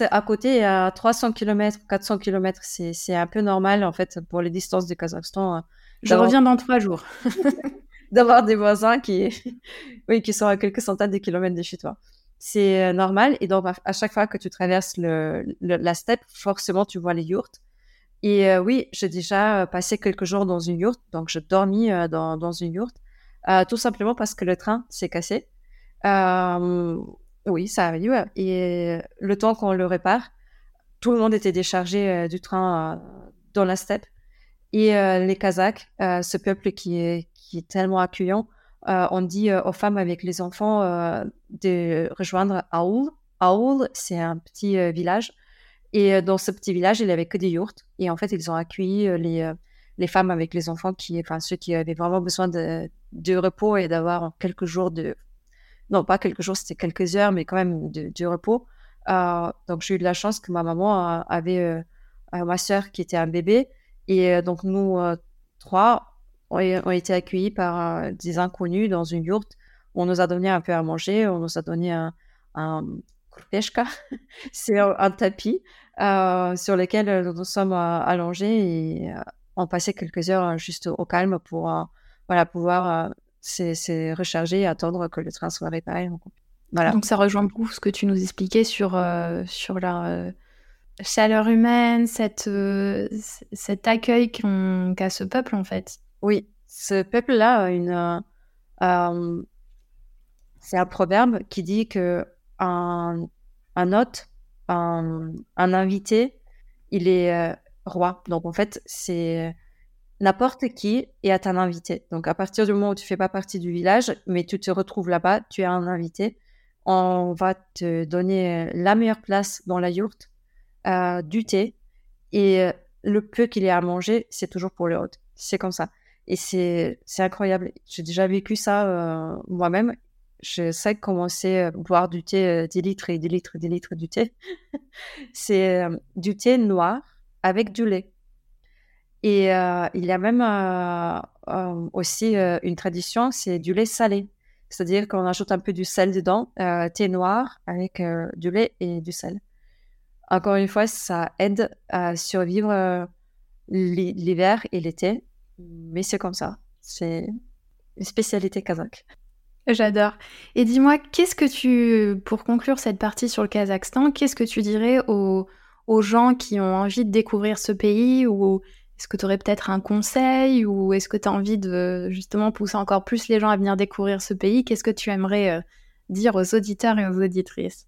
à côté, à 300 km, 400 km, c'est un peu normal, en fait, pour les distances du Kazakhstan. je reviens dans trois jours. d'avoir des voisins qui, oui, qui sont à quelques centaines de kilomètres de chez toi c'est euh, normal. Et donc, à chaque fois que tu traverses le, la steppe, forcément, tu vois les yourtes. Et euh, oui, j'ai déjà euh, passé quelques jours dans une yourte. Donc, je dormis dans, dans, une yourte, tout simplement parce que le train s'est cassé. Oui, ça arrive. Et le temps qu'on le répare, tout le monde était déchargé du train dans la steppe. Et les Kazakhs, ce peuple qui est, qui est tellement accueillant, euh, on dit euh, aux femmes avec les enfants euh, de rejoindre Aoul. Aoul, c'est un petit village. Et dans ce petit village, il n'y avait que des yourtes. Et en fait, ils ont accueilli les, les femmes avec les enfants, qui, enfin, ceux qui avaient vraiment besoin de, de repos et d'avoir quelques jours de. Non, pas quelques jours, c'était quelques heures, mais quand même de, repos. donc, j'ai eu de la chance que ma maman avait ma soeur qui était un bébé. Et donc, nous trois, ont, été accueillis par euh, des inconnus dans une yourte. On nous a donné un peu à manger, on nous a donné un, un c'est un, tapis euh, sur lequel nous sommes euh, allongés et on passait quelques heures juste au calme pour voilà, pouvoir se, recharger et attendre que le train soit réparé. Voilà. Donc ça rejoint beaucoup ce que tu nous expliquais sur, sur la chaleur humaine, cette, cet accueil qu'a ce peuple en fait. Oui, ce peuple-là une. Euh, euh, c'est un proverbe qui dit que un, un hôte, un, invité, il est euh, roi. Donc en fait, c'est n'importe qui est un invité. Donc à partir du moment où tu fais pas partie du village, mais tu te retrouves là-bas, tu es un invité, on va te donner la meilleure place dans la yourte, du thé, et le peu qu'il y a à manger, c'est toujours pour le hôte. C'est comme ça. Et c'est incroyable. J'ai déjà vécu ça euh, moi-même. Je sais comment c'est euh, boire du thé 10 euh, litres et 10 litres, 10 litres du thé. c'est du thé noir avec du lait. Et il y a même aussi une tradition, c'est du lait salé. C'est-à-dire qu'on ajoute un peu du sel dedans, thé noir avec du lait et du sel. Encore une fois, ça aide à survivre l'hiver et l'été mais c'est comme ça. C'est une spécialité kazakh. J'adore. Et dis-moi, qu'est-ce que tu, pour conclure cette partie sur le Kazakhstan, qu'est-ce que tu dirais aux, aux, gens qui ont envie de découvrir ce pays ou est-ce que tu aurais peut-être un conseil ou est-ce que tu as envie de justement pousser encore plus les gens à venir découvrir ce pays? Qu'est-ce que tu aimerais euh, dire aux auditeurs et aux auditrices?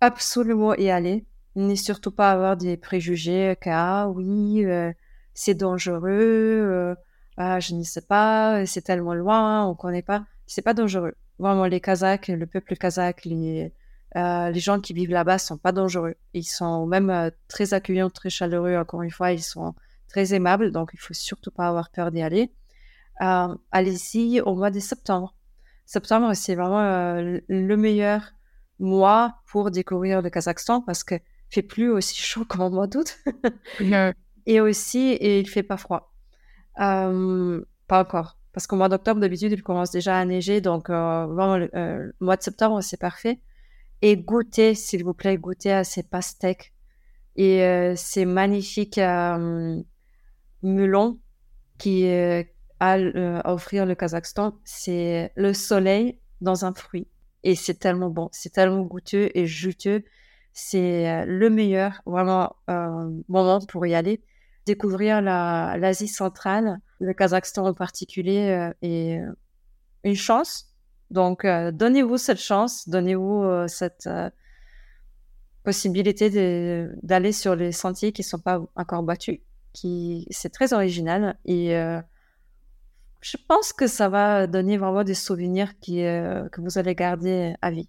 Absolument y aller. N'est surtout pas avoir des préjugés que, ah oui, euh, c'est dangereux, euh, ah, je ne sais pas, c'est tellement loin, on connaît pas. C'est pas dangereux. Vraiment, les Kazakhs, le peuple kazakh, les, euh, les gens qui vivent là-bas sont pas dangereux. Ils sont même euh, très accueillants, très chaleureux. Encore une fois, ils sont très aimables, donc il faut surtout pas avoir peur d'y aller. Allez-y au mois de septembre. Septembre, c'est vraiment le meilleur mois pour découvrir le Kazakhstan parce que fait plus aussi chaud qu'en mois d'août. Et aussi, et il fait pas froid. Euh, pas encore. Parce qu'au mois d'octobre, d'habitude, il commence déjà à neiger. Donc, euh, vraiment, le, euh, mois de septembre, c'est parfait. Et goûtez, s'il vous plaît, goûtez à ces pastèques et euh, ces magnifiques melons qui a à offrir le Kazakhstan. C'est le soleil dans un fruit. Et c'est tellement bon. C'est tellement goûteux et juteux. C'est le meilleur, vraiment, moment pour y aller découvrir l'Asie centrale, le Kazakhstan en particulier, euh, est euh, une chance, Donc, donnez-vous cette chance, donnez-vous cette possibilité d'aller sur les sentiers qui ne sont pas encore battus. Qui, c'est très original et je pense que ça va donner vraiment des souvenirs qui, que vous allez garder à vie.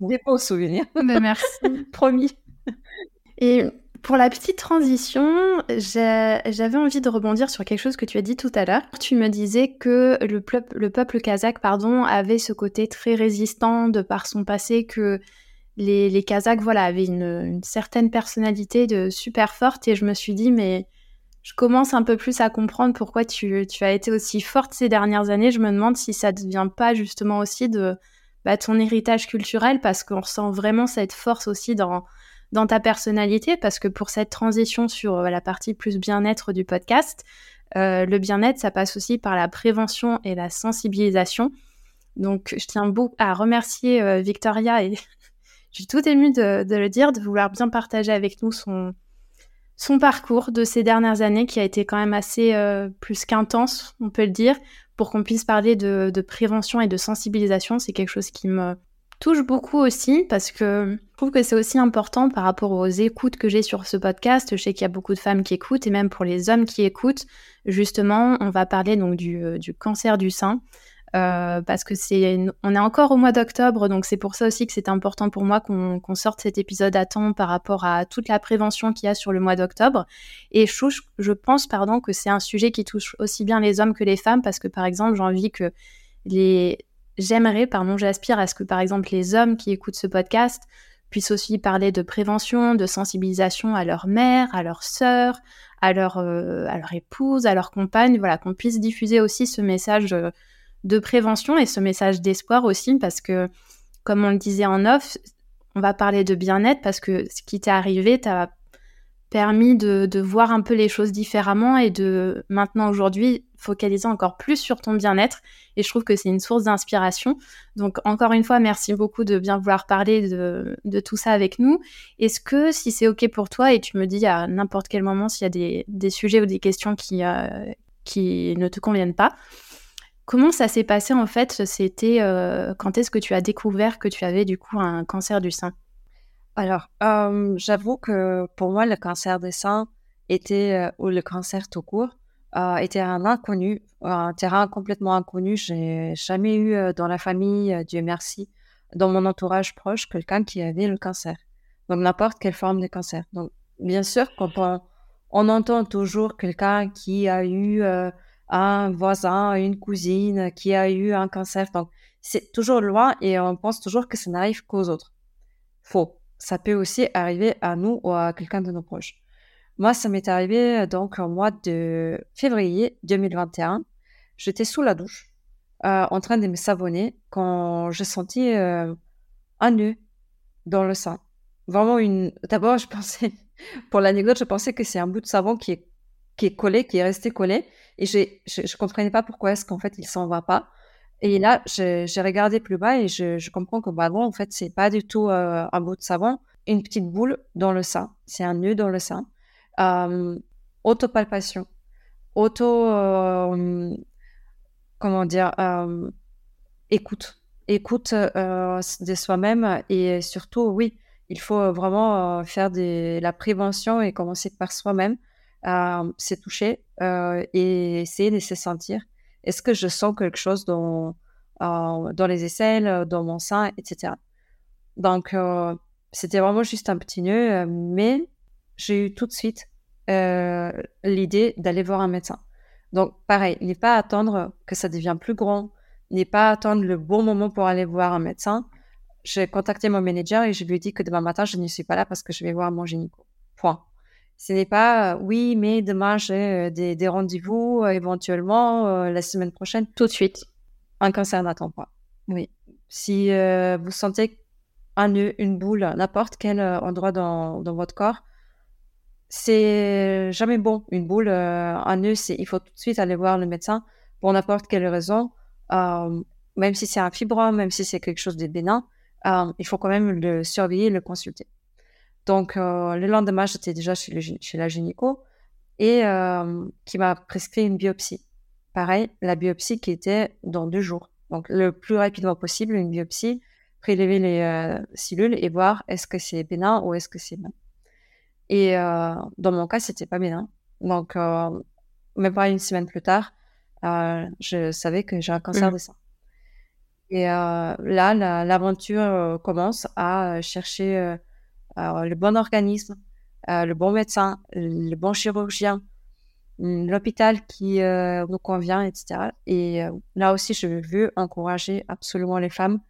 Des beaux souvenirs. Ben, merci. Promis. Et pour la petite transition, j'avais envie de rebondir sur quelque chose que tu as dit tout à l'heure. Tu me disais que le, peuple, le peuple kazakh pardon, avait ce côté très résistant de par son passé, que les, Kazakhs voilà, avaient une, certaine personnalité de super forte. Et je me suis dit, mais je commence un peu plus à comprendre pourquoi tu, as été aussi forte ces dernières années. Je me demande si ça ne vient pas justement aussi de bah, ton héritage culturel, parce qu'on ressent vraiment cette force aussi dans dans ta personnalité parce que pour cette transition sur euh, la partie plus bien-être du podcast, euh, le bien-être, ça passe aussi par la prévention et la sensibilisation. Donc, je tiens beaucoup à remercier euh, Victoria et je suis tout émue de, le dire, de vouloir bien partager avec nous son, parcours de ces dernières années qui a été quand même assez plus qu'intense, on peut le dire, pour qu'on puisse parler de, de, prévention et de sensibilisation. C'est quelque chose qui me, touche beaucoup aussi parce que je trouve que c'est aussi important par rapport aux écoutes que j'ai sur ce podcast. Je sais qu'il y a beaucoup de femmes qui écoutent et même pour les hommes qui écoutent, justement, on va parler donc du, euh, cancer du sein. Euh, parce que c'est, on est encore au mois d'octobre, donc c'est pour ça aussi que c'est important pour moi qu'on, sorte cet épisode à temps par rapport à toute la prévention qu'il y a sur le mois d'octobre. Et je, je pense, pardon, que c'est un sujet qui touche aussi bien les hommes que les femmes, parce que par exemple, j'ai envie que les j'aimerais, pardon, j'aspire à ce que par exemple les hommes qui écoutent ce podcast puissent aussi parler de prévention, de sensibilisation à leur mère, à leur sœur, à leur, euh, à leur épouse, à leur compagne, voilà, qu'on puisse diffuser aussi ce message euh, de prévention et ce message d'espoir aussi, parce que, comme on le disait en off, on va parler de bien-être parce que ce qui t'est arrivé t'a permis de, voir un peu les choses différemment et de maintenant aujourd'hui focaliser encore plus sur ton bien-être. Et je trouve que c'est une source d'inspiration. Donc encore une fois, merci beaucoup de bien vouloir parler de, tout ça avec nous. Est-ce que si c'est OK pour toi et tu me dis à n'importe quel moment s'il y a des, des, sujets ou des questions qui, euh, qui ne te conviennent pas, Comment ça s'est passé en fait C'était euh, quand est-ce que tu as découvert que tu avais du coup un cancer du sein? Alors, euh, j'avoue que pour moi, le cancer des seins était, euh, ou le cancer tout court, était un inconnu, un terrain complètement inconnu. J'ai jamais eu dans la famille, Dieu merci, dans mon entourage proche, quelqu'un qui avait le cancer. Donc, n'importe quelle forme de cancer. Donc, bien sûr, quand on entend toujours quelqu'un qui a eu un voisin, une cousine qui a eu un cancer. Donc, c'est toujours loin et on pense toujours que ça n'arrive qu'aux autres. Faux ça peut aussi arriver à nous ou à quelqu'un de nos proches. Moi, ça m'est arrivé donc au mois de février 2021. J'étais sous la douche, euh, en train de me savonner, quand j'ai senti euh, un nœud dans le sein. Vraiment une. D'abord, je pensais, pour l'anecdote, je pensais que c'est un bout de savon qui est qui est collé, qui est resté collé, et je je comprenais pas pourquoi est-ce qu'en fait il s'en va pas. Et là, j'ai regardé plus bas et je, je comprends que bah, bon, en fait, c'est pas du tout euh, un bout de savon, une petite boule dans le sein. C'est un nœud dans le sein. Euh, autopalpation, auto, euh, comment dire, écoute, écoute euh, de soi-même et surtout, oui, il faut vraiment faire de la prévention et commencer par soi-même, se toucher et essayer de se sentir est-ce que je sens quelque chose dans, euh, dans les aisselles, euh, dans mon sein, etc. Donc, euh, c'était vraiment juste un petit nœud, mais j'ai eu tout de suite l'idée d'aller voir un médecin. Donc, pareil, n'est pas attendre que ça devienne plus grand, n'est pas attendre le bon moment pour aller voir un médecin. J'ai contacté mon manager et je lui ai dit que demain matin, je ne suis pas là parce que je vais voir mon gynéco. Point. Ce n'est pas oui, mais demain j'ai des, des rendez-vous éventuellement la semaine prochaine. Tout de suite. Un cancer n'attend pas. Oui. Si vous sentez un nœud, une boule, n'importe quel endroit dans, dans votre corps, c'est jamais bon. Une boule, un nœud, il faut tout de suite aller voir le médecin pour n'importe quelle raison. même si c'est un fibrome, même si c'est quelque chose de bénin, il faut quand même le surveiller, le consulter. Donc, euh, le lendemain, j'étais déjà chez, chez, la gynéco et euh, qui m'a prescrit une biopsie. Pareil, la biopsie qui était dans deux jours. Donc, le plus rapidement possible, une biopsie, prélever les euh, cellules et voir est-ce que c'est bénin ou est-ce que c'est bénin. Et dans mon cas, c'était pas bénin. Donc, même pas une semaine plus tard, je savais que j'ai un cancer mmh. de sein. Et là, l'aventure commence à chercher le bon organisme, le bon médecin, le bon chirurgien, l'hôpital qui euh, nous convient, etc. Et euh, là aussi, je veux encourager absolument les femmes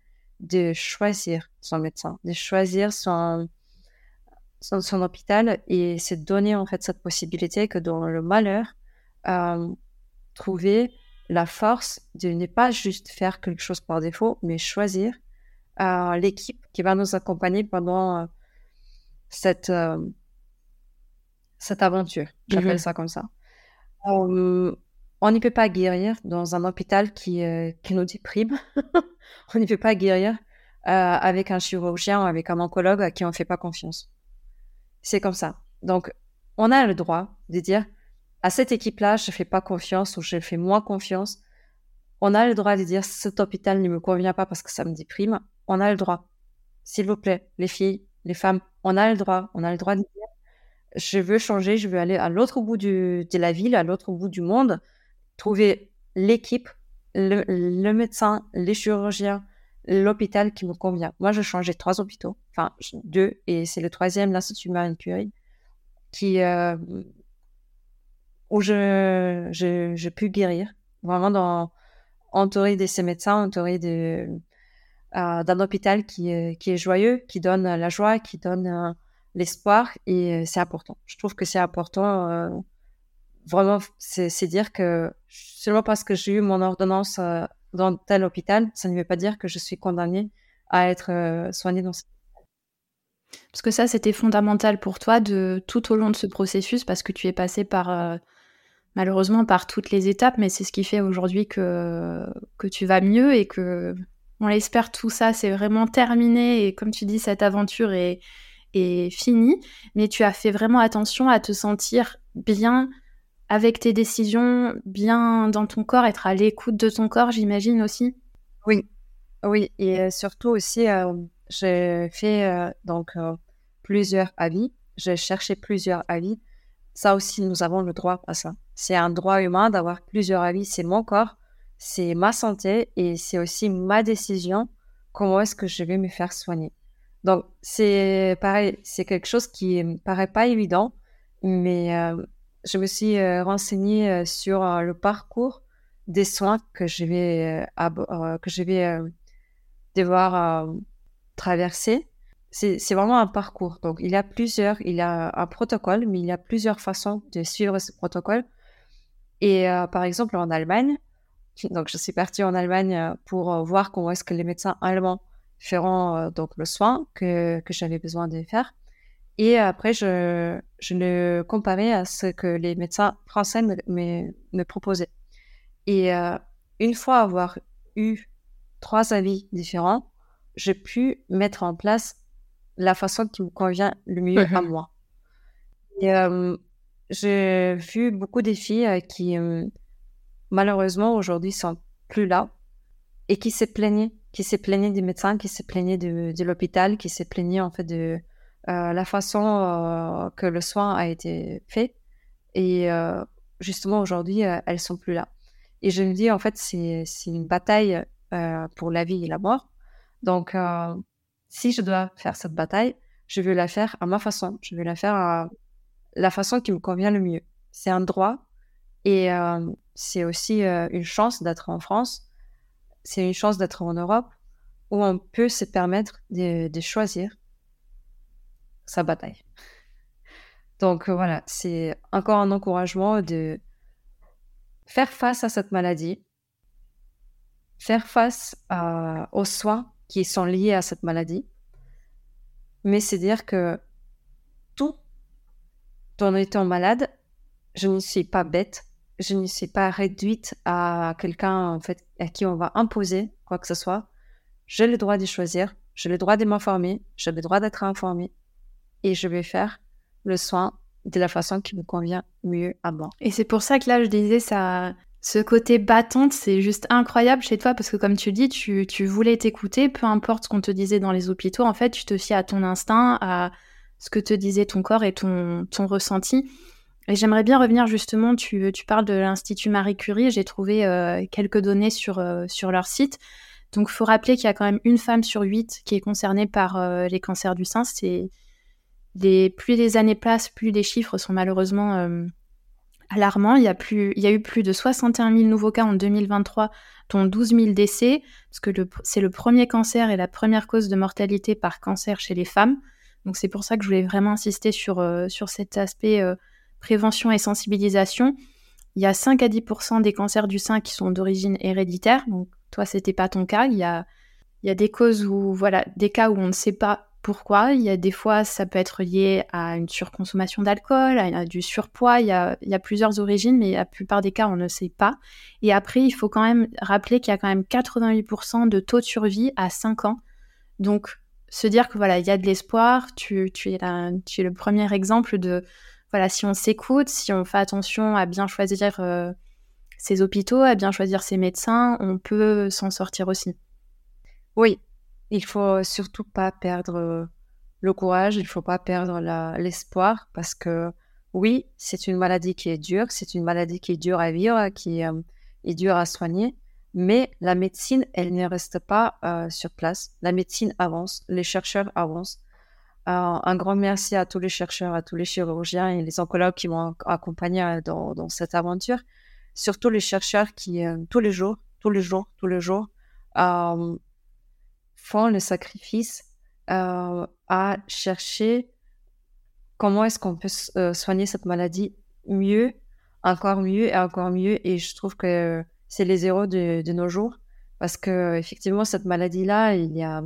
de choisir son médecin, de choisir son, son, hôpital et c'est donner en fait cette possibilité que dans le malheur, euh, trouver la force de ne pas juste faire quelque chose par défaut, mais choisir l'équipe qui va nous accompagner pendant cette, cette aventure. J'appelle mmh ça comme ça on n'y peut pas guérir dans un hôpital qui, euh, qui nous déprime. on n'y peut pas guérir euh, avec un chirurgien, avec un oncologue à qui on ne fait pas confiance. C'est comme ça. Donc, on a le droit de dire à cette équipe-là, je ne fais pas confiance ou je fais moins confiance. On a le droit de dire cet hôpital ne me convient pas parce que ça me déprime. On a le droit. S'il vous plaît, les filles, les femmes, on a le droit. On a le droit de dire je veux changer, je veux aller à l'autre bout de la ville, à l'autre bout du monde, trouver l'équipe, le, médecin, les chirurgiens, l'hôpital qui me convient. Moi, je changeais trois hôpitaux, enfin deux, et c'est le troisième, l'Institut Marine Curie, qui, euh, où je, je, pu guérir, vraiment dans, entouré de ces médecins, entouré de, d'un hôpital qui, qui est joyeux, qui donne la joie, qui donne euh, l'espoir et euh, c'est important. Je trouve que c'est important. Euh, vraiment, c'est dire que seulement parce que j'ai eu mon ordonnance euh, dans tel hôpital, ça ne veut pas dire que je suis condamnée à être soignée dans ce parce que ça, c'était fondamental pour toi de tout au long de ce processus, parce que tu es passé par malheureusement par toutes les étapes, mais c'est ce qui fait aujourd'hui que, que tu vas mieux et que on l'espère tout ça, c'est vraiment terminé et comme tu dis, cette aventure est, est fini, mais tu as fait vraiment attention à te sentir bien avec tes décisions, bien dans ton corps, être à l'écoute de ton corps, j'imagine aussi. Oui, oui, et euh, surtout aussi, euh, j'ai fait euh, donc plusieurs avis, j'ai cherché plusieurs avis. Ça aussi, nous avons le droit à ça. C'est un droit humain d'avoir plusieurs avis. C'est mon corps, c'est ma santé et c'est aussi ma décision. Comment est-ce que je vais me faire soigner donc, c'est pareil, c'est quelque chose qui me paraît pas évident, mais euh, je me suis euh, renseignée euh, sur le parcours des soins que je vais, que je vais devoir traverser. C'est vraiment un parcours. Donc, il y a plusieurs, il y a un protocole, mais il y a plusieurs façons de suivre ce protocole. Et par exemple, en Allemagne, donc je suis partie en Allemagne pour voir comment est-ce que les médecins allemands feront euh, donc le soin que, que j'avais besoin de faire. Et après, je, je le comparais à ce que les médecins français me, me, proposaient. Et euh, une fois avoir eu trois avis différents, j'ai pu mettre en place la façon qui me convient le mieux à moi. Et euh, j'ai vu beaucoup de filles qui, malheureusement, aujourd'hui sont plus là et qui se plaignaient qui s'est plaigné des médecins, qui s'est plaigné de, l'hôpital, qui s'est plaigné en fait de euh, la façon euh, que le soin a été fait. Et euh, justement aujourd'hui, elles sont plus là. Et je me dis en fait c'est une bataille pour la vie et la mort. Donc si je dois faire cette bataille, je veux la faire à ma façon. Je veux la faire à la façon qui me convient le mieux. C'est un droit et c'est aussi une chance d'être en France. C'est une chance d'être en Europe où on peut se permettre de, choisir sa bataille. Donc euh, voilà, c'est encore un encouragement de faire face à cette maladie, faire face aux soins qui sont liés à cette maladie, mais c'est dire que tout en étant malade, je ne suis pas bête, je ne suis pas réduite à quelqu'un en fait à qui on va imposer quoi que ce soit. J'ai le droit de choisir, j'ai le droit de m'informer, j'ai le droit d'être informée et je vais faire le soin de la façon qui me convient mieux à moi. Et c'est pour ça que là je disais ça ce côté battante, c'est juste incroyable chez toi parce que comme tu dis, tu, tu voulais t'écouter, peu importe ce qu'on te disait dans les hôpitaux, en fait, tu te fies à ton instinct, à ce que te disait ton corps et ton, ton ressenti. Et j'aimerais bien revenir justement, tu, parles de l'Institut Marie Curie, j'ai trouvé euh, quelques données sur, euh, sur leur site. Donc, il faut rappeler qu'il y a quand même une femme sur huit qui est concernée par euh, les cancers du sein. Plus les années passent, plus les chiffres sont malheureusement alarmants. Il y, a plus, il y a eu plus de 61 000 nouveaux cas en 2023, dont 12 000 décès, parce que c'est le premier cancer et la première cause de mortalité par cancer chez les femmes. Donc, c'est pour ça que je voulais vraiment insister sur, sur cet aspect prévention et sensibilisation. Il y a 5 à 10% des cancers du sein qui sont d'origine héréditaire. Donc, toi, c'était pas ton cas. Il y a, y a des causes où, voilà, des cas où on ne sait pas pourquoi. Il y a des fois, ça peut être lié à une surconsommation d'alcool, à, du surpoids. Il y, a, y a plusieurs origines, mais la plupart des cas, on ne sait pas. Et après, il faut quand même rappeler qu'il y a quand même 88% de taux de survie à 5 ans. Donc, se dire que voilà, il y a de l'espoir. Tu, tu, es tu es le premier exemple de voilà, si on s'écoute, si on fait attention à bien choisir euh, ses hôpitaux, à bien choisir ses médecins, on peut s'en sortir aussi. Oui, il faut surtout pas perdre euh, le courage, il faut pas perdre l'espoir parce que oui, c'est une maladie qui est dure, c'est une maladie qui est dure à vivre, qui euh, est dure à soigner, mais la médecine, elle ne reste pas sur place. La médecine avance, les chercheurs avancent un grand merci à tous les chercheurs, à tous les chirurgiens et les oncologues qui m'ont accompagné euh, dans, cette aventure. Surtout les chercheurs qui, euh, tous les jours, tous les jours, tous les jours, euh, font le sacrifice à chercher comment est-ce qu'on peut soigner cette maladie mieux, encore mieux et encore mieux. Et je trouve que c'est les héros de, de nos jours parce que effectivement cette maladie-là, il y a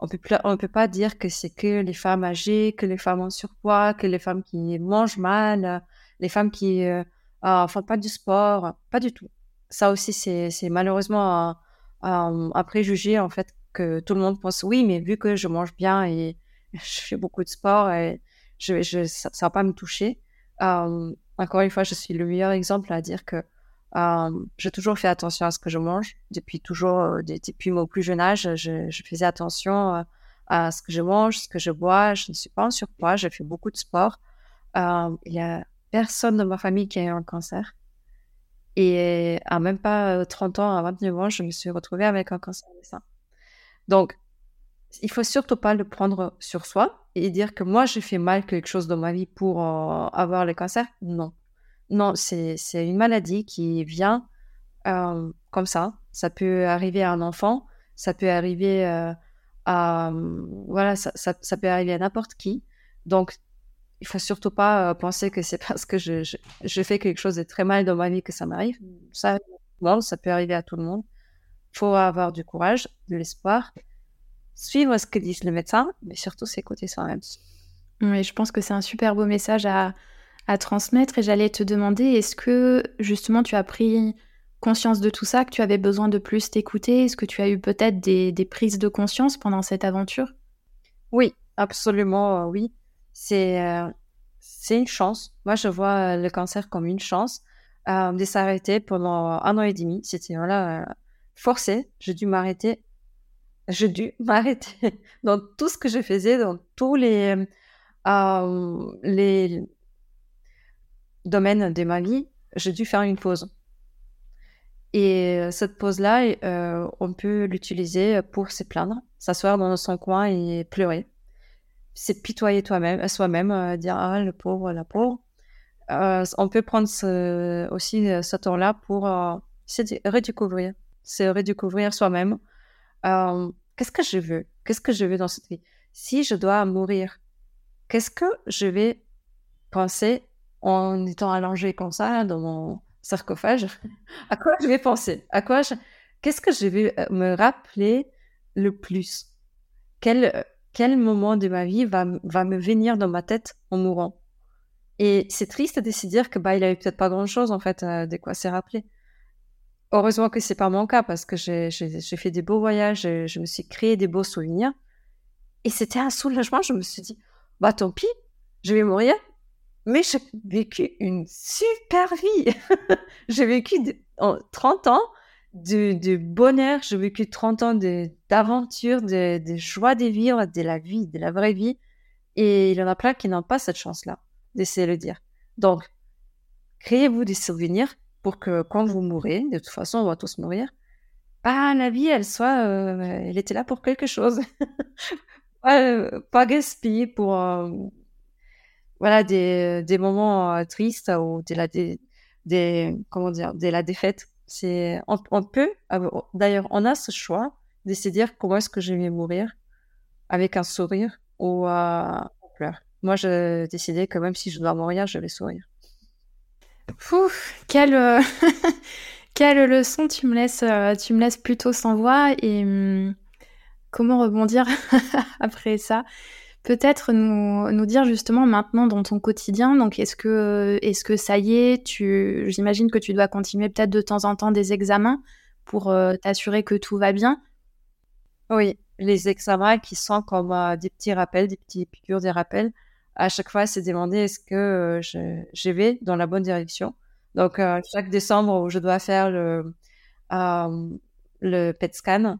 on peut on peut pas dire que c'est que les femmes âgées, que les femmes en surpoids, que les femmes qui mangent mal, euh, les femmes qui euh, euh, font pas du sport, pas du tout. Ça aussi, c'est, malheureusement un, un, préjugé en fait que tout le monde pense oui, mais vu que je mange bien et je fais beaucoup de sport, et je, je ça, ça va pas me toucher. encore une fois, je suis le meilleur exemple à dire que euh, j'ai toujours fait attention à ce que je mange. Depuis toujours, euh, depuis mon plus jeune âge, je, faisais attention euh, à ce que je mange, ce que je bois. Je ne suis pas en surpoids, j'ai fait beaucoup de sport. Il y a personne de ma famille qui a eu un cancer. Et à même pas 30 ans, à 29 ans, je me suis retrouvée avec un cancer du sein. Donc, il faut surtout pas le prendre sur soi et dire que moi, j'ai fait mal quelque chose dans ma vie pour avoir le cancer. Non. Non, c'est une maladie qui vient euh, comme ça. Ça peut arriver à un enfant, ça peut arriver euh, à voilà, ça, ça, peut arriver à n'importe qui. Donc, il faut surtout pas euh, penser que c'est parce que je, je, fais quelque chose de très mal dans ma vie que ça m'arrive. Ça, bon, ça peut arriver à tout le monde. Il faut avoir du courage, de l'espoir, suivre ce que disent les médecins, mais surtout s'écouter soi-même. Oui, je pense que c'est un super beau message à, à transmettre et j'allais te demander, est-ce que justement tu as pris conscience de tout ça, que tu avais besoin de plus t'écouter? Est-ce que tu as eu peut-être des, prises de conscience pendant cette aventure? Oui, absolument, euh, oui. C'est euh, c'est une chance. Moi, je vois euh, le cancer comme une chance de s'arrêter pendant un an et demi. C'était voilà, forcé. J'ai dû m'arrêter. J'ai dû m'arrêter dans tout ce que je faisais, dans tous les, les, domaine de ma vie, j'ai dû faire une pause. Et euh, cette pause-là, euh, on peut l'utiliser pour se plaindre, s'asseoir dans son coin et pleurer. C'est pitoyer toi-même, soi-même, euh, dire ah le pauvre, la pauvre. on peut prendre aussi ce temps-là pour se redécouvrir, se redécouvrir soi-même. qu'est-ce que je veux? Qu'est-ce que je veux dans cette vie? Si je dois mourir, qu'est-ce que je vais penser en étant allongé comme ça dans mon sarcophage, à quoi je vais penser? À quoi Qu'est-ce que je vais euh, me rappeler le plus? Quel, euh, quel moment de ma vie va, va me venir dans ma tête en mourant? Et c'est triste de se dire que bah il avait peut-être pas grand-chose en fait euh, de quoi se rappeler. Heureusement que c'est pas mon cas parce que j'ai fait des beaux voyages, je me suis créé des beaux souvenirs. Et c'était un soulagement. Je me suis dit, bah tant pis, je vais mourir, mais j'ai vécu une super vie. j'ai vécu 30 ans de, bonheur, j'ai vécu 30 ans d'aventure, de, de, joie de vivre, de la vie, de la vraie vie. Et il y en a plein qui n'ont pas cette chance-là d'essayer de le dire. Donc, créez-vous des souvenirs pour que quand vous mourrez, de toute façon, on va tous mourir, bah, la vie, elle soit, euh, elle était là pour quelque chose. pas, pas gaspiller pour, euh, voilà, des, des moments euh, tristes ou de la, des, des, comment dire, de la défaite. C'est, on, peut, d'ailleurs, on a ce choix de se dire comment est-ce que je vais mourir avec un sourire ou en pleurs. Moi, j'ai décidé que même si je dois mourir, je vais sourire. Pouf, quelle, euh, quelle leçon tu me laisses, euh, tu me laisses plutôt sans voix et hum, comment rebondir après ça? Peut-être nous, nous, dire justement maintenant dans ton quotidien, donc est-ce que, est-ce que ça y est, j'imagine que tu dois continuer peut-être de temps en temps des examens pour euh, t'assurer que tout va bien Oui, les examens qui sont comme des petits rappels, des petits piqûres des rappels à chaque fois, c'est demander est-ce que euh, je, vais dans la bonne direction. Donc, euh, chaque décembre où je dois faire le, euh, le PET scan,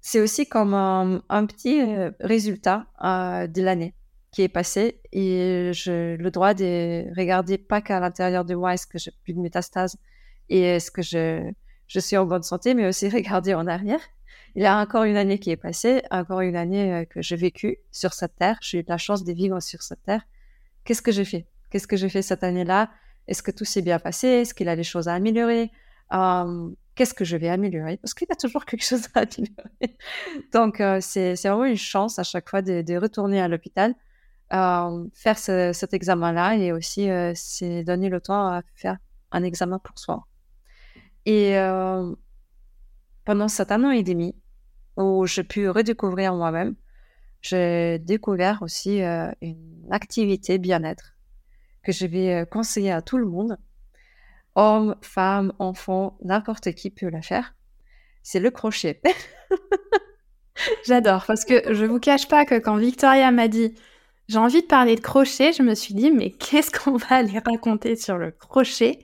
c'est aussi comme un, petit euh, résultat euh, de l'année qui est passé et j'ai le droit de regarder pas qu'à l'intérieur de moi est-ce que j'ai plus de métastases et est-ce que je, je suis en bonne santé, mais aussi regarder en arrière. Il y a encore une année qui est passée, encore une année euh, que j'ai vécue sur cette terre. J'ai eu la chance de vivre sur cette terre. Qu'est-ce que j'ai fait? Qu'est-ce que j'ai fait cette année-là? Est-ce que tout s'est bien passé? Est-ce qu'il a des choses à améliorer? Qu'est-ce que je vais améliorer? Parce qu'il y a toujours quelque chose à améliorer. Donc, euh, c'est vraiment une chance à chaque fois de, retourner à l'hôpital, euh, faire ce, cet examen-là et aussi euh, c'est donner le temps à faire un examen pour soi. Et euh, pendant cet an et demi où j'ai pu redécouvrir moi-même, j'ai découvert aussi euh, une activité bien-être que je vais conseiller à tout le monde. Hommes, femmes, enfants, n'importe qui peut la faire. C'est le crochet. J'adore parce que je vous cache pas que quand Victoria m'a dit j'ai envie de parler de crochet, je me suis dit mais qu'est-ce qu'on va aller raconter sur le crochet?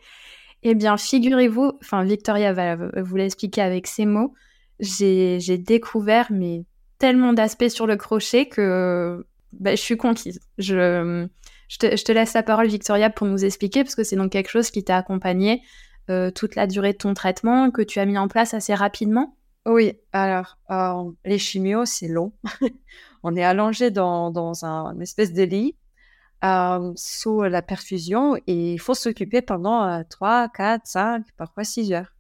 Eh bien, figurez-vous, enfin, Victoria va vous l'expliquer avec ses mots, j'ai découvert mais tellement d'aspects sur le crochet que bah, je suis conquise. Je, je, te, laisse la parole, Victoria, pour nous expliquer, parce que c'est donc quelque chose qui t'a accompagné euh, toute la durée de ton traitement, que tu as mis en place assez rapidement? Oui, alors, euh, les chimios, c'est long. On est allongé dans, dans un, une espèce de lit euh, sous la perfusion et il faut s'occuper pendant euh, 3, 4, 5, parfois 6 heures.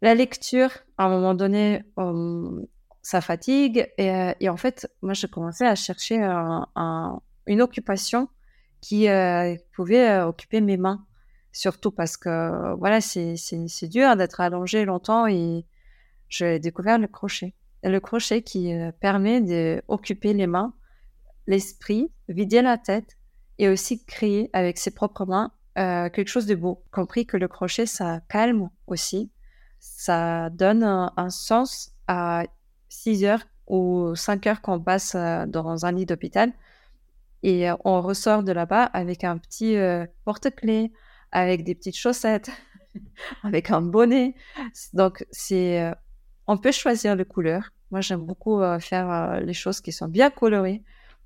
La lecture, à un moment donné, euh, ça fatigue et, en fait, moi, je commençais à chercher un, une occupation qui euh, pouvait occuper mes mains, surtout parce que voilà, c'est dur d'être allongé longtemps et j'ai découvert le crochet. Le crochet qui permet d'occuper les mains l'esprit, vider la tête et aussi créer avec ses propres mains euh, quelque chose de beau. Compris que le crochet, ça calme aussi. Ça donne un, un sens à 6 heures ou 5 heures qu'on passe euh, dans un lit d'hôpital. Et on ressort de là-bas avec un petit porte-clés, avec des petites chaussettes, avec un bonnet. Donc, c'est, on peut choisir les couleurs. Moi, j'aime beaucoup faire les choses qui sont bien colorées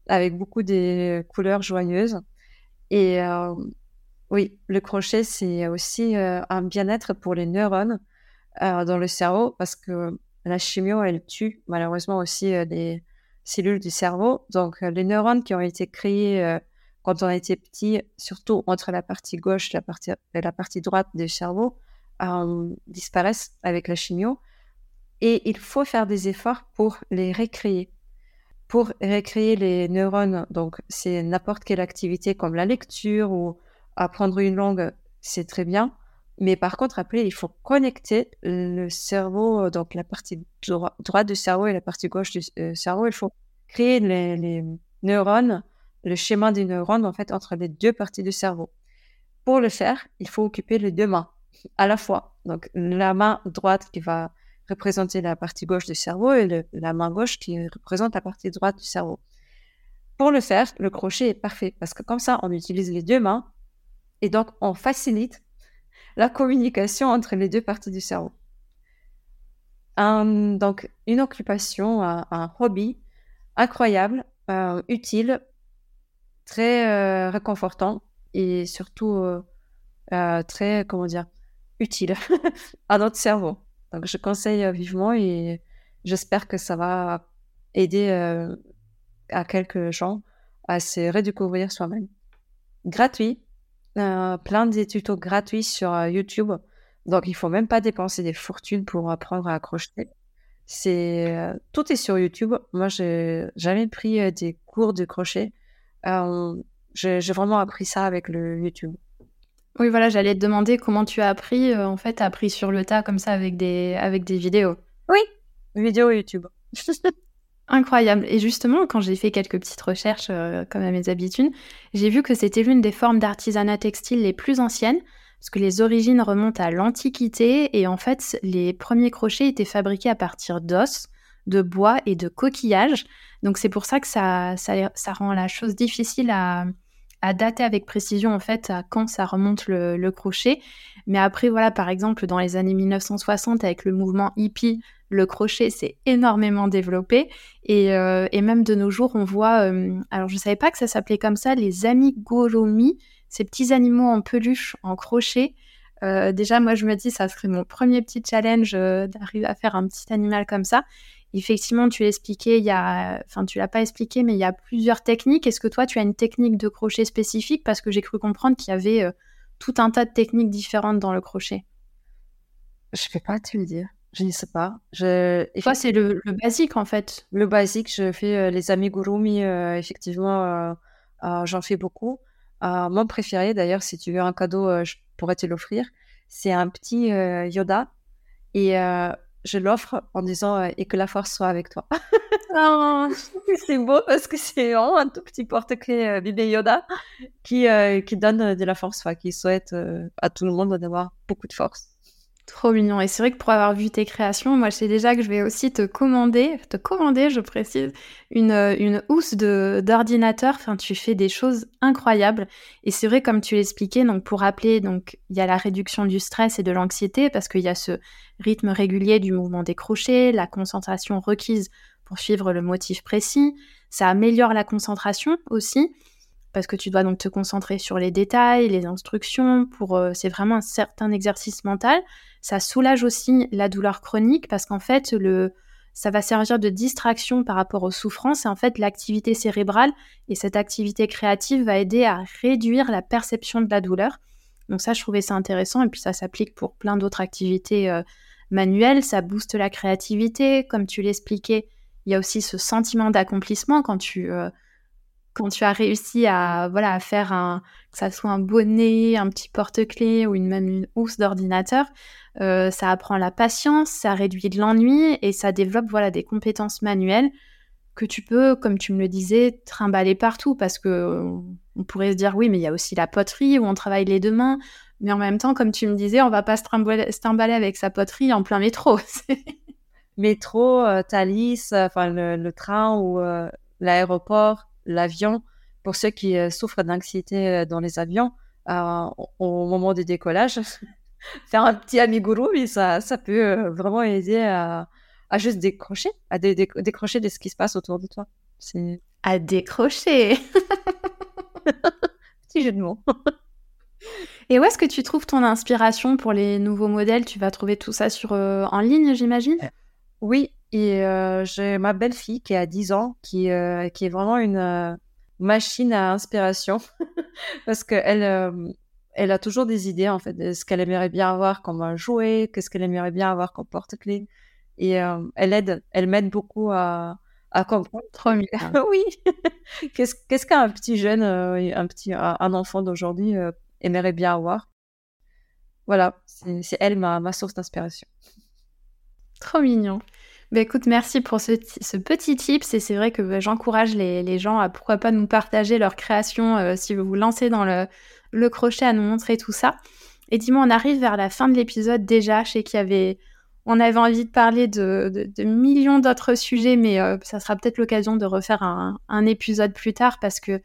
avec beaucoup de couleurs joyeuses. Et oui, le crochet, c'est aussi un bien-être pour les neurones dans le cerveau parce que la chimio, elle tue malheureusement aussi les cellules du cerveau. Donc, euh, les neurones qui ont été créés euh, quand on était petit, surtout entre la partie gauche et la partie, la partie droite du cerveau, disparaissent avec la chimio. Et il faut faire des efforts pour les recréer pour recréer les neurones, donc c'est n'importe quelle activité comme la lecture ou apprendre une langue, c'est très bien. Mais par contre, après, il faut connecter le cerveau, donc la partie dro droite du cerveau et la partie gauche du euh, cerveau. Il faut créer les, neurones, le schéma des neurones, en fait, entre les deux parties du cerveau. Pour le faire, il faut occuper les deux mains à la fois. Donc, la main droite qui va représenter la partie gauche du cerveau et la main gauche qui représente la partie droite du cerveau. Pour le faire, le crochet est parfait parce que comme ça, on utilise les deux mains et donc on facilite la communication entre les deux parties du cerveau. donc, une occupation, un, hobby incroyable, euh, utile, très euh, réconfortant et surtout euh, très, comment dire, utile à notre cerveau. Donc, je conseille vivement et j'espère que ça va aider à quelques gens à se redécouvrir soi-même. Gratuit, plein de tutos gratuits sur YouTube. Donc, il faut même pas dépenser des fortunes pour apprendre à crocheter. C'est euh, tout est sur YouTube. Moi, j'ai jamais pris euh, des cours de crochet. Euh, j'ai vraiment appris ça avec le YouTube. Oui, voilà, j'allais te demander comment tu as appris. en fait, tu as appris sur le tas comme ça avec des, avec des vidéos. Oui, vidéos YouTube. Incroyable. Et justement, quand j'ai fait quelques petites recherches, comme à mes habitudes, j'ai vu que c'était l'une des formes d'artisanat textile les plus anciennes parce que les origines remontent à l'Antiquité et en fait, les premiers crochets étaient fabriqués à partir d'os, de bois et de coquillages. Donc c'est pour ça que ça, ça, rend la chose difficile à, dater avec précision en fait à quand ça remonte le, crochet. Mais après, voilà, par exemple, dans les années 1960, avec le mouvement hippie, le crochet s'est énormément développé. Et, euh, même de nos jours, on voit, euh, alors je ne savais pas que ça s'appelait comme ça, les amigurumi, ces petits animaux en peluche, en crochet. Euh, déjà, moi, je me dis, ça serait mon premier petit challenge d'arriver à faire un petit animal comme ça. Effectivement, tu l'expliquais, il y a, enfin, tu l'as pas expliqué, mais il y a plusieurs techniques. Est-ce que toi, tu as une technique de crochet spécifique? Parce que j'ai cru comprendre qu'il y avait euh, tout un tas de techniques différentes dans le crochet. Je ne peux pas te le dire. Je ne sais pas. Je... Toi, c'est le, basique en fait. Le basique, je fais les amigurumi, effectivement, j'en fais beaucoup. Euh, mon préféré, d'ailleurs, si tu veux un cadeau, euh, je pourrais te l'offrir. C'est un petit euh, Yoda. Et je l'offre en disant et que la force soit avec toi. oh, c'est beau parce que c'est vraiment un tout petit porte-clés bébé Yoda qui, qui donne de la force, qui souhaite à tout le monde d'avoir beaucoup de force. Trop mignon. Et c'est vrai que pour avoir vu tes créations, moi, je sais déjà que je vais aussi te commander, te commander, je précise, une, euh, une housse d'ordinateur. Enfin, tu fais des choses incroyables. Et c'est vrai, comme tu l'expliquais, donc pour rappeler, donc il y a la réduction du stress et de l'anxiété parce qu'il y a ce rythme régulier du mouvement des crochets, la concentration requise pour suivre le motif précis. Ça améliore la concentration aussi parce que tu dois donc te concentrer sur les détails, les instructions. Pour, euh, c'est vraiment un certain exercice mental. Ça soulage aussi la douleur chronique parce qu'en fait, ça va servir de distraction par rapport aux souffrances. Et en fait, l'activité cérébrale et cette activité créative va aider à réduire la perception de la douleur. Donc ça, je trouvais ça intéressant. Et puis ça s'applique pour plein d'autres activités euh, manuelles. Ça booste la créativité. Comme tu l'expliquais, il y a aussi ce sentiment d'accomplissement quand tu... Euh, quand tu as réussi à voilà à faire un que ça soit un bonnet, un petit porte-clés ou une, même une housse d'ordinateur, euh, ça apprend la patience, ça réduit de l'ennui et ça développe voilà des compétences manuelles que tu peux, comme tu me le disais, trimballer partout parce que on pourrait se dire oui, mais il y a aussi la poterie où on travaille les deux mains. Mais en même temps, comme tu me disais, on va pas se trimballer, avec sa poterie en plein métro. métro, euh, Thalys, enfin le, train ou euh, l'aéroport l'avion, pour ceux qui euh, souffrent d'anxiété euh, dans les avions, euh, au moment du décollage, faire un petit amigurumi, ça, ça peut vraiment aider à, juste décrocher, à décrocher de ce qui se passe autour de toi. C'est... À décrocher Petit jeu de mots. Et où est-ce que tu trouves ton inspiration pour les nouveaux modèles? Tu vas trouver tout ça sur, en ligne, j'imagine? Oui, et euh, j'ai ma belle-fille qui a 10 ans, qui, euh, qui est vraiment une euh, machine à inspiration, parce qu'elle elle a toujours des idées, en fait, de ce qu'elle aimerait bien avoir comme jouet, qu'est-ce qu'elle aimerait bien avoir comme porte-clés. Et elle aide, elle m'aide beaucoup à, à comprendre. Trop oui. qu'est-ce qu'est-ce qu'un petit jeune, un petit, un enfant d'aujourd'hui aimerait bien avoir? Voilà, c'est elle ma, ma source d'inspiration. Trop mignon. Bah, écoute, merci pour ce, petit tips et c'est vrai que bah, j'encourage les, gens à pourquoi pas nous partager leur création euh, si vous vous lancez dans le, crochet à nous montrer tout ça. Et dis-moi, on arrive vers la fin de l'épisode déjà. Je sais qu'il y avait, on avait envie de parler de, millions d'autres sujets, mais euh, ça sera peut-être l'occasion de refaire un, épisode plus tard parce que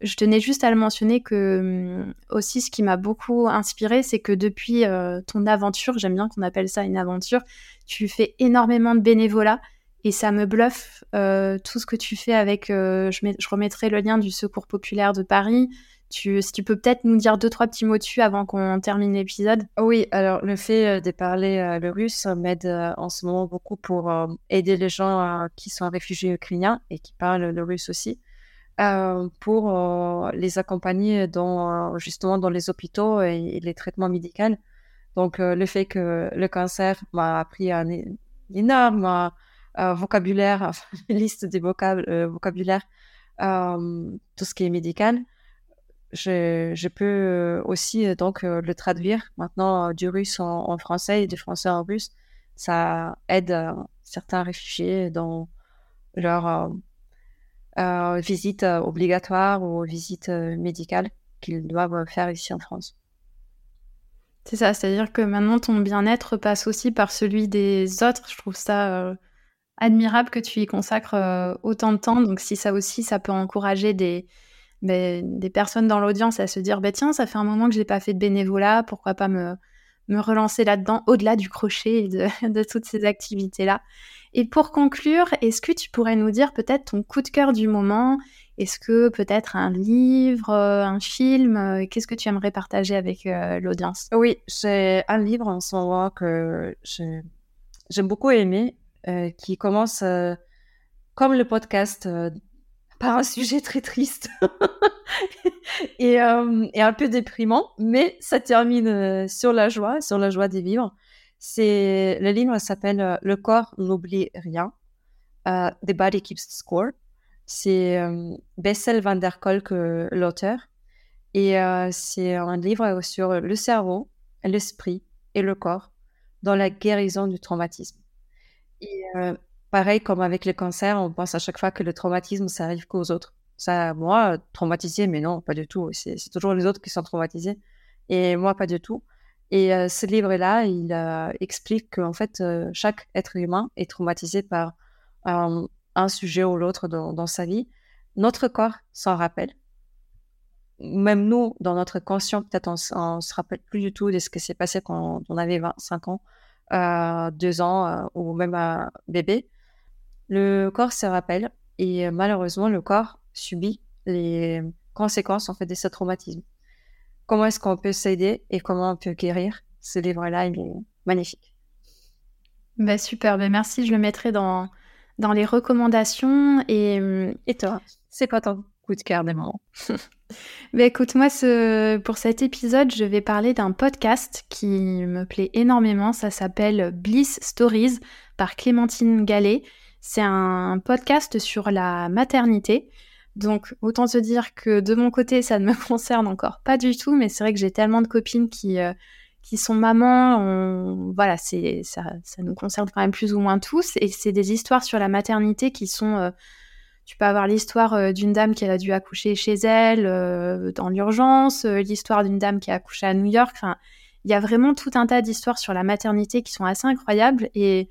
je tenais juste à le mentionner que hum, aussi ce qui m'a beaucoup inspiré, c'est que depuis euh, ton aventure, j'aime bien qu'on appelle ça une aventure, tu fais énormément de bénévolat et ça me bluffe euh, tout ce que tu fais avec. Euh, je, remettrai le lien du Secours populaire de Paris. Tu, si tu peux peut-être nous dire deux trois petits mots dessus avant qu'on termine l'épisode. Oui, alors le fait de parler le russe m'aide en ce moment beaucoup pour aider les gens qui sont réfugiés ukrainiens et qui parlent le russe aussi. Euh, pour euh, les accompagner justement dans les hôpitaux et, les traitements médicaux. Donc, euh, le fait que le cancer m'a appris un, énorme vocabulaire, une liste des vocabulaires, tout ce qui est médical, je, peux aussi donc le traduire maintenant du russe en, français et du français en russe. Ça aide certains réfugiés dans leur visite euh, obligatoire ou visite euh, médicale qu'ils doivent faire ici en France. C'est ça, c'est-à-dire que maintenant ton bien-être passe aussi par celui des autres. Je trouve ça admirable que tu y consacres autant de temps. Donc si ça aussi, ça peut encourager des, ben, des personnes dans l'audience à se dire, bah, tiens, ça fait un moment que je n'ai pas fait de bénévolat, pourquoi pas me, me relancer là-dedans, au-delà du crochet et de toutes ces activités-là. Et pour conclure, est-ce que tu pourrais nous dire peut-être ton coup de cœur du moment? Est-ce que peut-être un livre, euh, un film euh, Qu'est-ce que tu aimerais partager avec euh, l'audience? Oui, j'ai un livre en ce moment que j'aime beaucoup aimer, qui commence comme le podcast par un sujet très triste et, un peu déprimant, mais ça termine sur la joie, sur la joie de vivre. C'est le livre s'appelle euh, Le corps n'oublie rien. Uh, The Body Keeps Score. C'est euh, Bessel van der Kolk, l'auteur. Et c'est un livre sur le cerveau, l'esprit et le corps dans la guérison du traumatisme. Et pareil, comme avec le cancer, on pense à chaque fois que le traumatisme, ça arrive qu'aux autres. Ça, moi, traumatisé, mais non, pas du tout. C'est toujours les autres qui sont traumatisés. Et moi, pas du tout. Et euh, ce livre-là, il euh, explique qu'en fait, euh, chaque être humain est traumatisé par un sujet ou l'autre dans, sa vie. Notre corps s'en rappelle. Même nous, dans notre conscient, peut-être on, ne se rappelle plus du tout de ce qui s'est passé quand on avait 25 ans, euh, 2 ans ou même un bébé. Le corps se rappelle et malheureusement, le corps subit les conséquences en fait de ce traumatisme comment est-ce qu'on peut s'aider et comment on peut guérir. Ce livre-là, il est magnifique. Bah super, bah merci. Je le mettrai dans, dans les recommandations. Et, et toi, c'est quoi ton coup de cœur des moments bah écoute, moi, ce, pour cet épisode, je vais parler d'un podcast qui me plaît énormément. Ça s'appelle Bliss Stories par Clémentine Gallet. C'est un podcast sur la maternité. Donc, autant se dire que de mon côté, ça ne me concerne encore pas du tout, mais c'est vrai que j'ai tellement de copines qui, euh, qui sont mamans. Voilà, ça, ça, nous concerne quand même plus ou moins tous. Et c'est des histoires sur la maternité qui sont. Euh, tu peux avoir l'histoire euh, d'une dame qui a dû accoucher chez elle dans l'urgence, l'histoire d'une dame qui a accouché à New York. Enfin, il y a vraiment tout un tas d'histoires sur la maternité qui sont assez incroyables. Et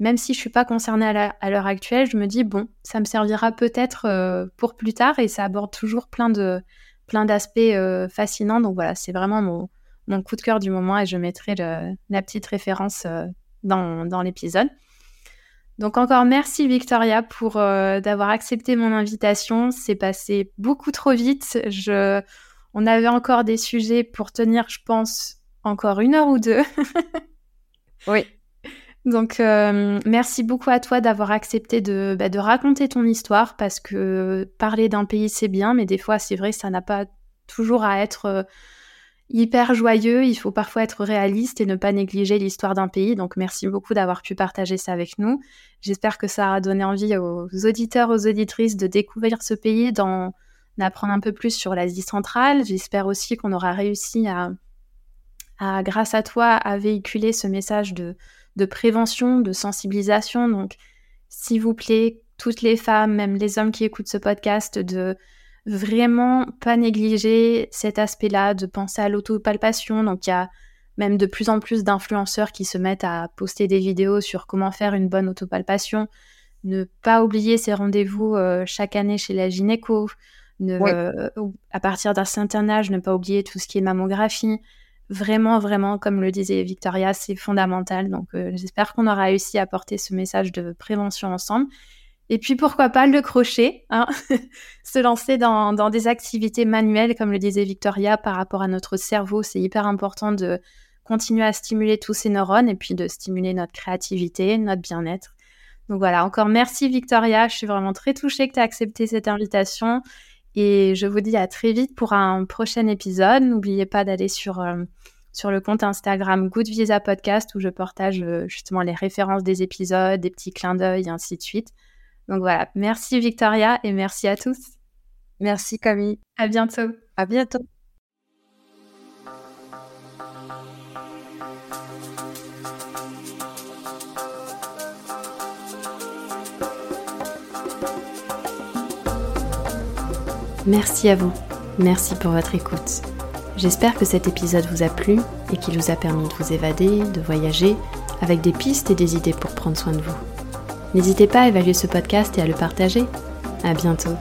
même si je suis pas concernée à l'heure actuelle, je me dis bon, ça me servira peut-être euh, pour plus tard et ça aborde toujours plein d'aspects euh, fascinants. Donc voilà, c'est vraiment mon, mon, coup de cœur du moment et je mettrai la petite référence euh, dans, dans l'épisode. Donc encore merci Victoria pour d'avoir accepté mon invitation. C'est passé beaucoup trop vite. Je, on avait encore des sujets pour tenir, je pense, encore une heure ou deux. oui. Donc, euh, merci beaucoup à toi d'avoir accepté de, bah, de, raconter ton histoire parce que parler d'un pays, c'est bien, mais des fois, c'est vrai, ça n'a pas toujours à être euh, hyper joyeux. Il faut parfois être réaliste et ne pas négliger l'histoire d'un pays. Donc, merci beaucoup d'avoir pu partager ça avec nous. J'espère que ça a donné envie aux auditeurs, aux auditrices de découvrir ce pays, d'en apprendre un peu plus sur l'Asie centrale. J'espère aussi qu'on aura réussi à, grâce à toi, à véhiculer ce message de de prévention, de sensibilisation. Donc, s'il vous plaît, toutes les femmes, même les hommes qui écoutent ce podcast, de vraiment pas négliger cet aspect-là, de penser à l'autopalpation. Donc, il y a même de plus en plus d'influenceurs qui se mettent à poster des vidéos sur comment faire une bonne autopalpation. Ne pas oublier ces rendez-vous euh, chaque année chez la gynéco. à partir d'un certain âge, ne pas oublier tout ce qui est mammographie. Vraiment, vraiment, comme le disait Victoria, c'est fondamental. Donc, j'espère qu'on aura réussi à porter ce message de prévention ensemble. Et puis pourquoi pas le crochet, hein se lancer dans, des activités manuelles, comme le disait Victoria, par rapport à notre cerveau. C'est hyper important de continuer à stimuler tous ces neurones et puis de stimuler notre créativité, notre bien-être. Donc voilà, encore merci Victoria. Je suis vraiment très touchée que tu aies accepté cette invitation. Et je vous dis à très vite pour un prochain épisode. N'oubliez pas d'aller sur, euh, sur le compte Instagram Good Visa Podcast où je partage euh, justement les références des épisodes, des petits clins d'œil et ainsi de suite. Donc voilà, merci Victoria et merci à tous. Merci Camille. À bientôt. À bientôt. Merci à vous. Merci pour votre écoute. J'espère que cet épisode vous a plu et qu'il vous a permis de vous évader, de voyager, avec des pistes et des idées pour prendre soin de vous. N'hésitez pas à évaluer ce podcast et à le partager. À bientôt.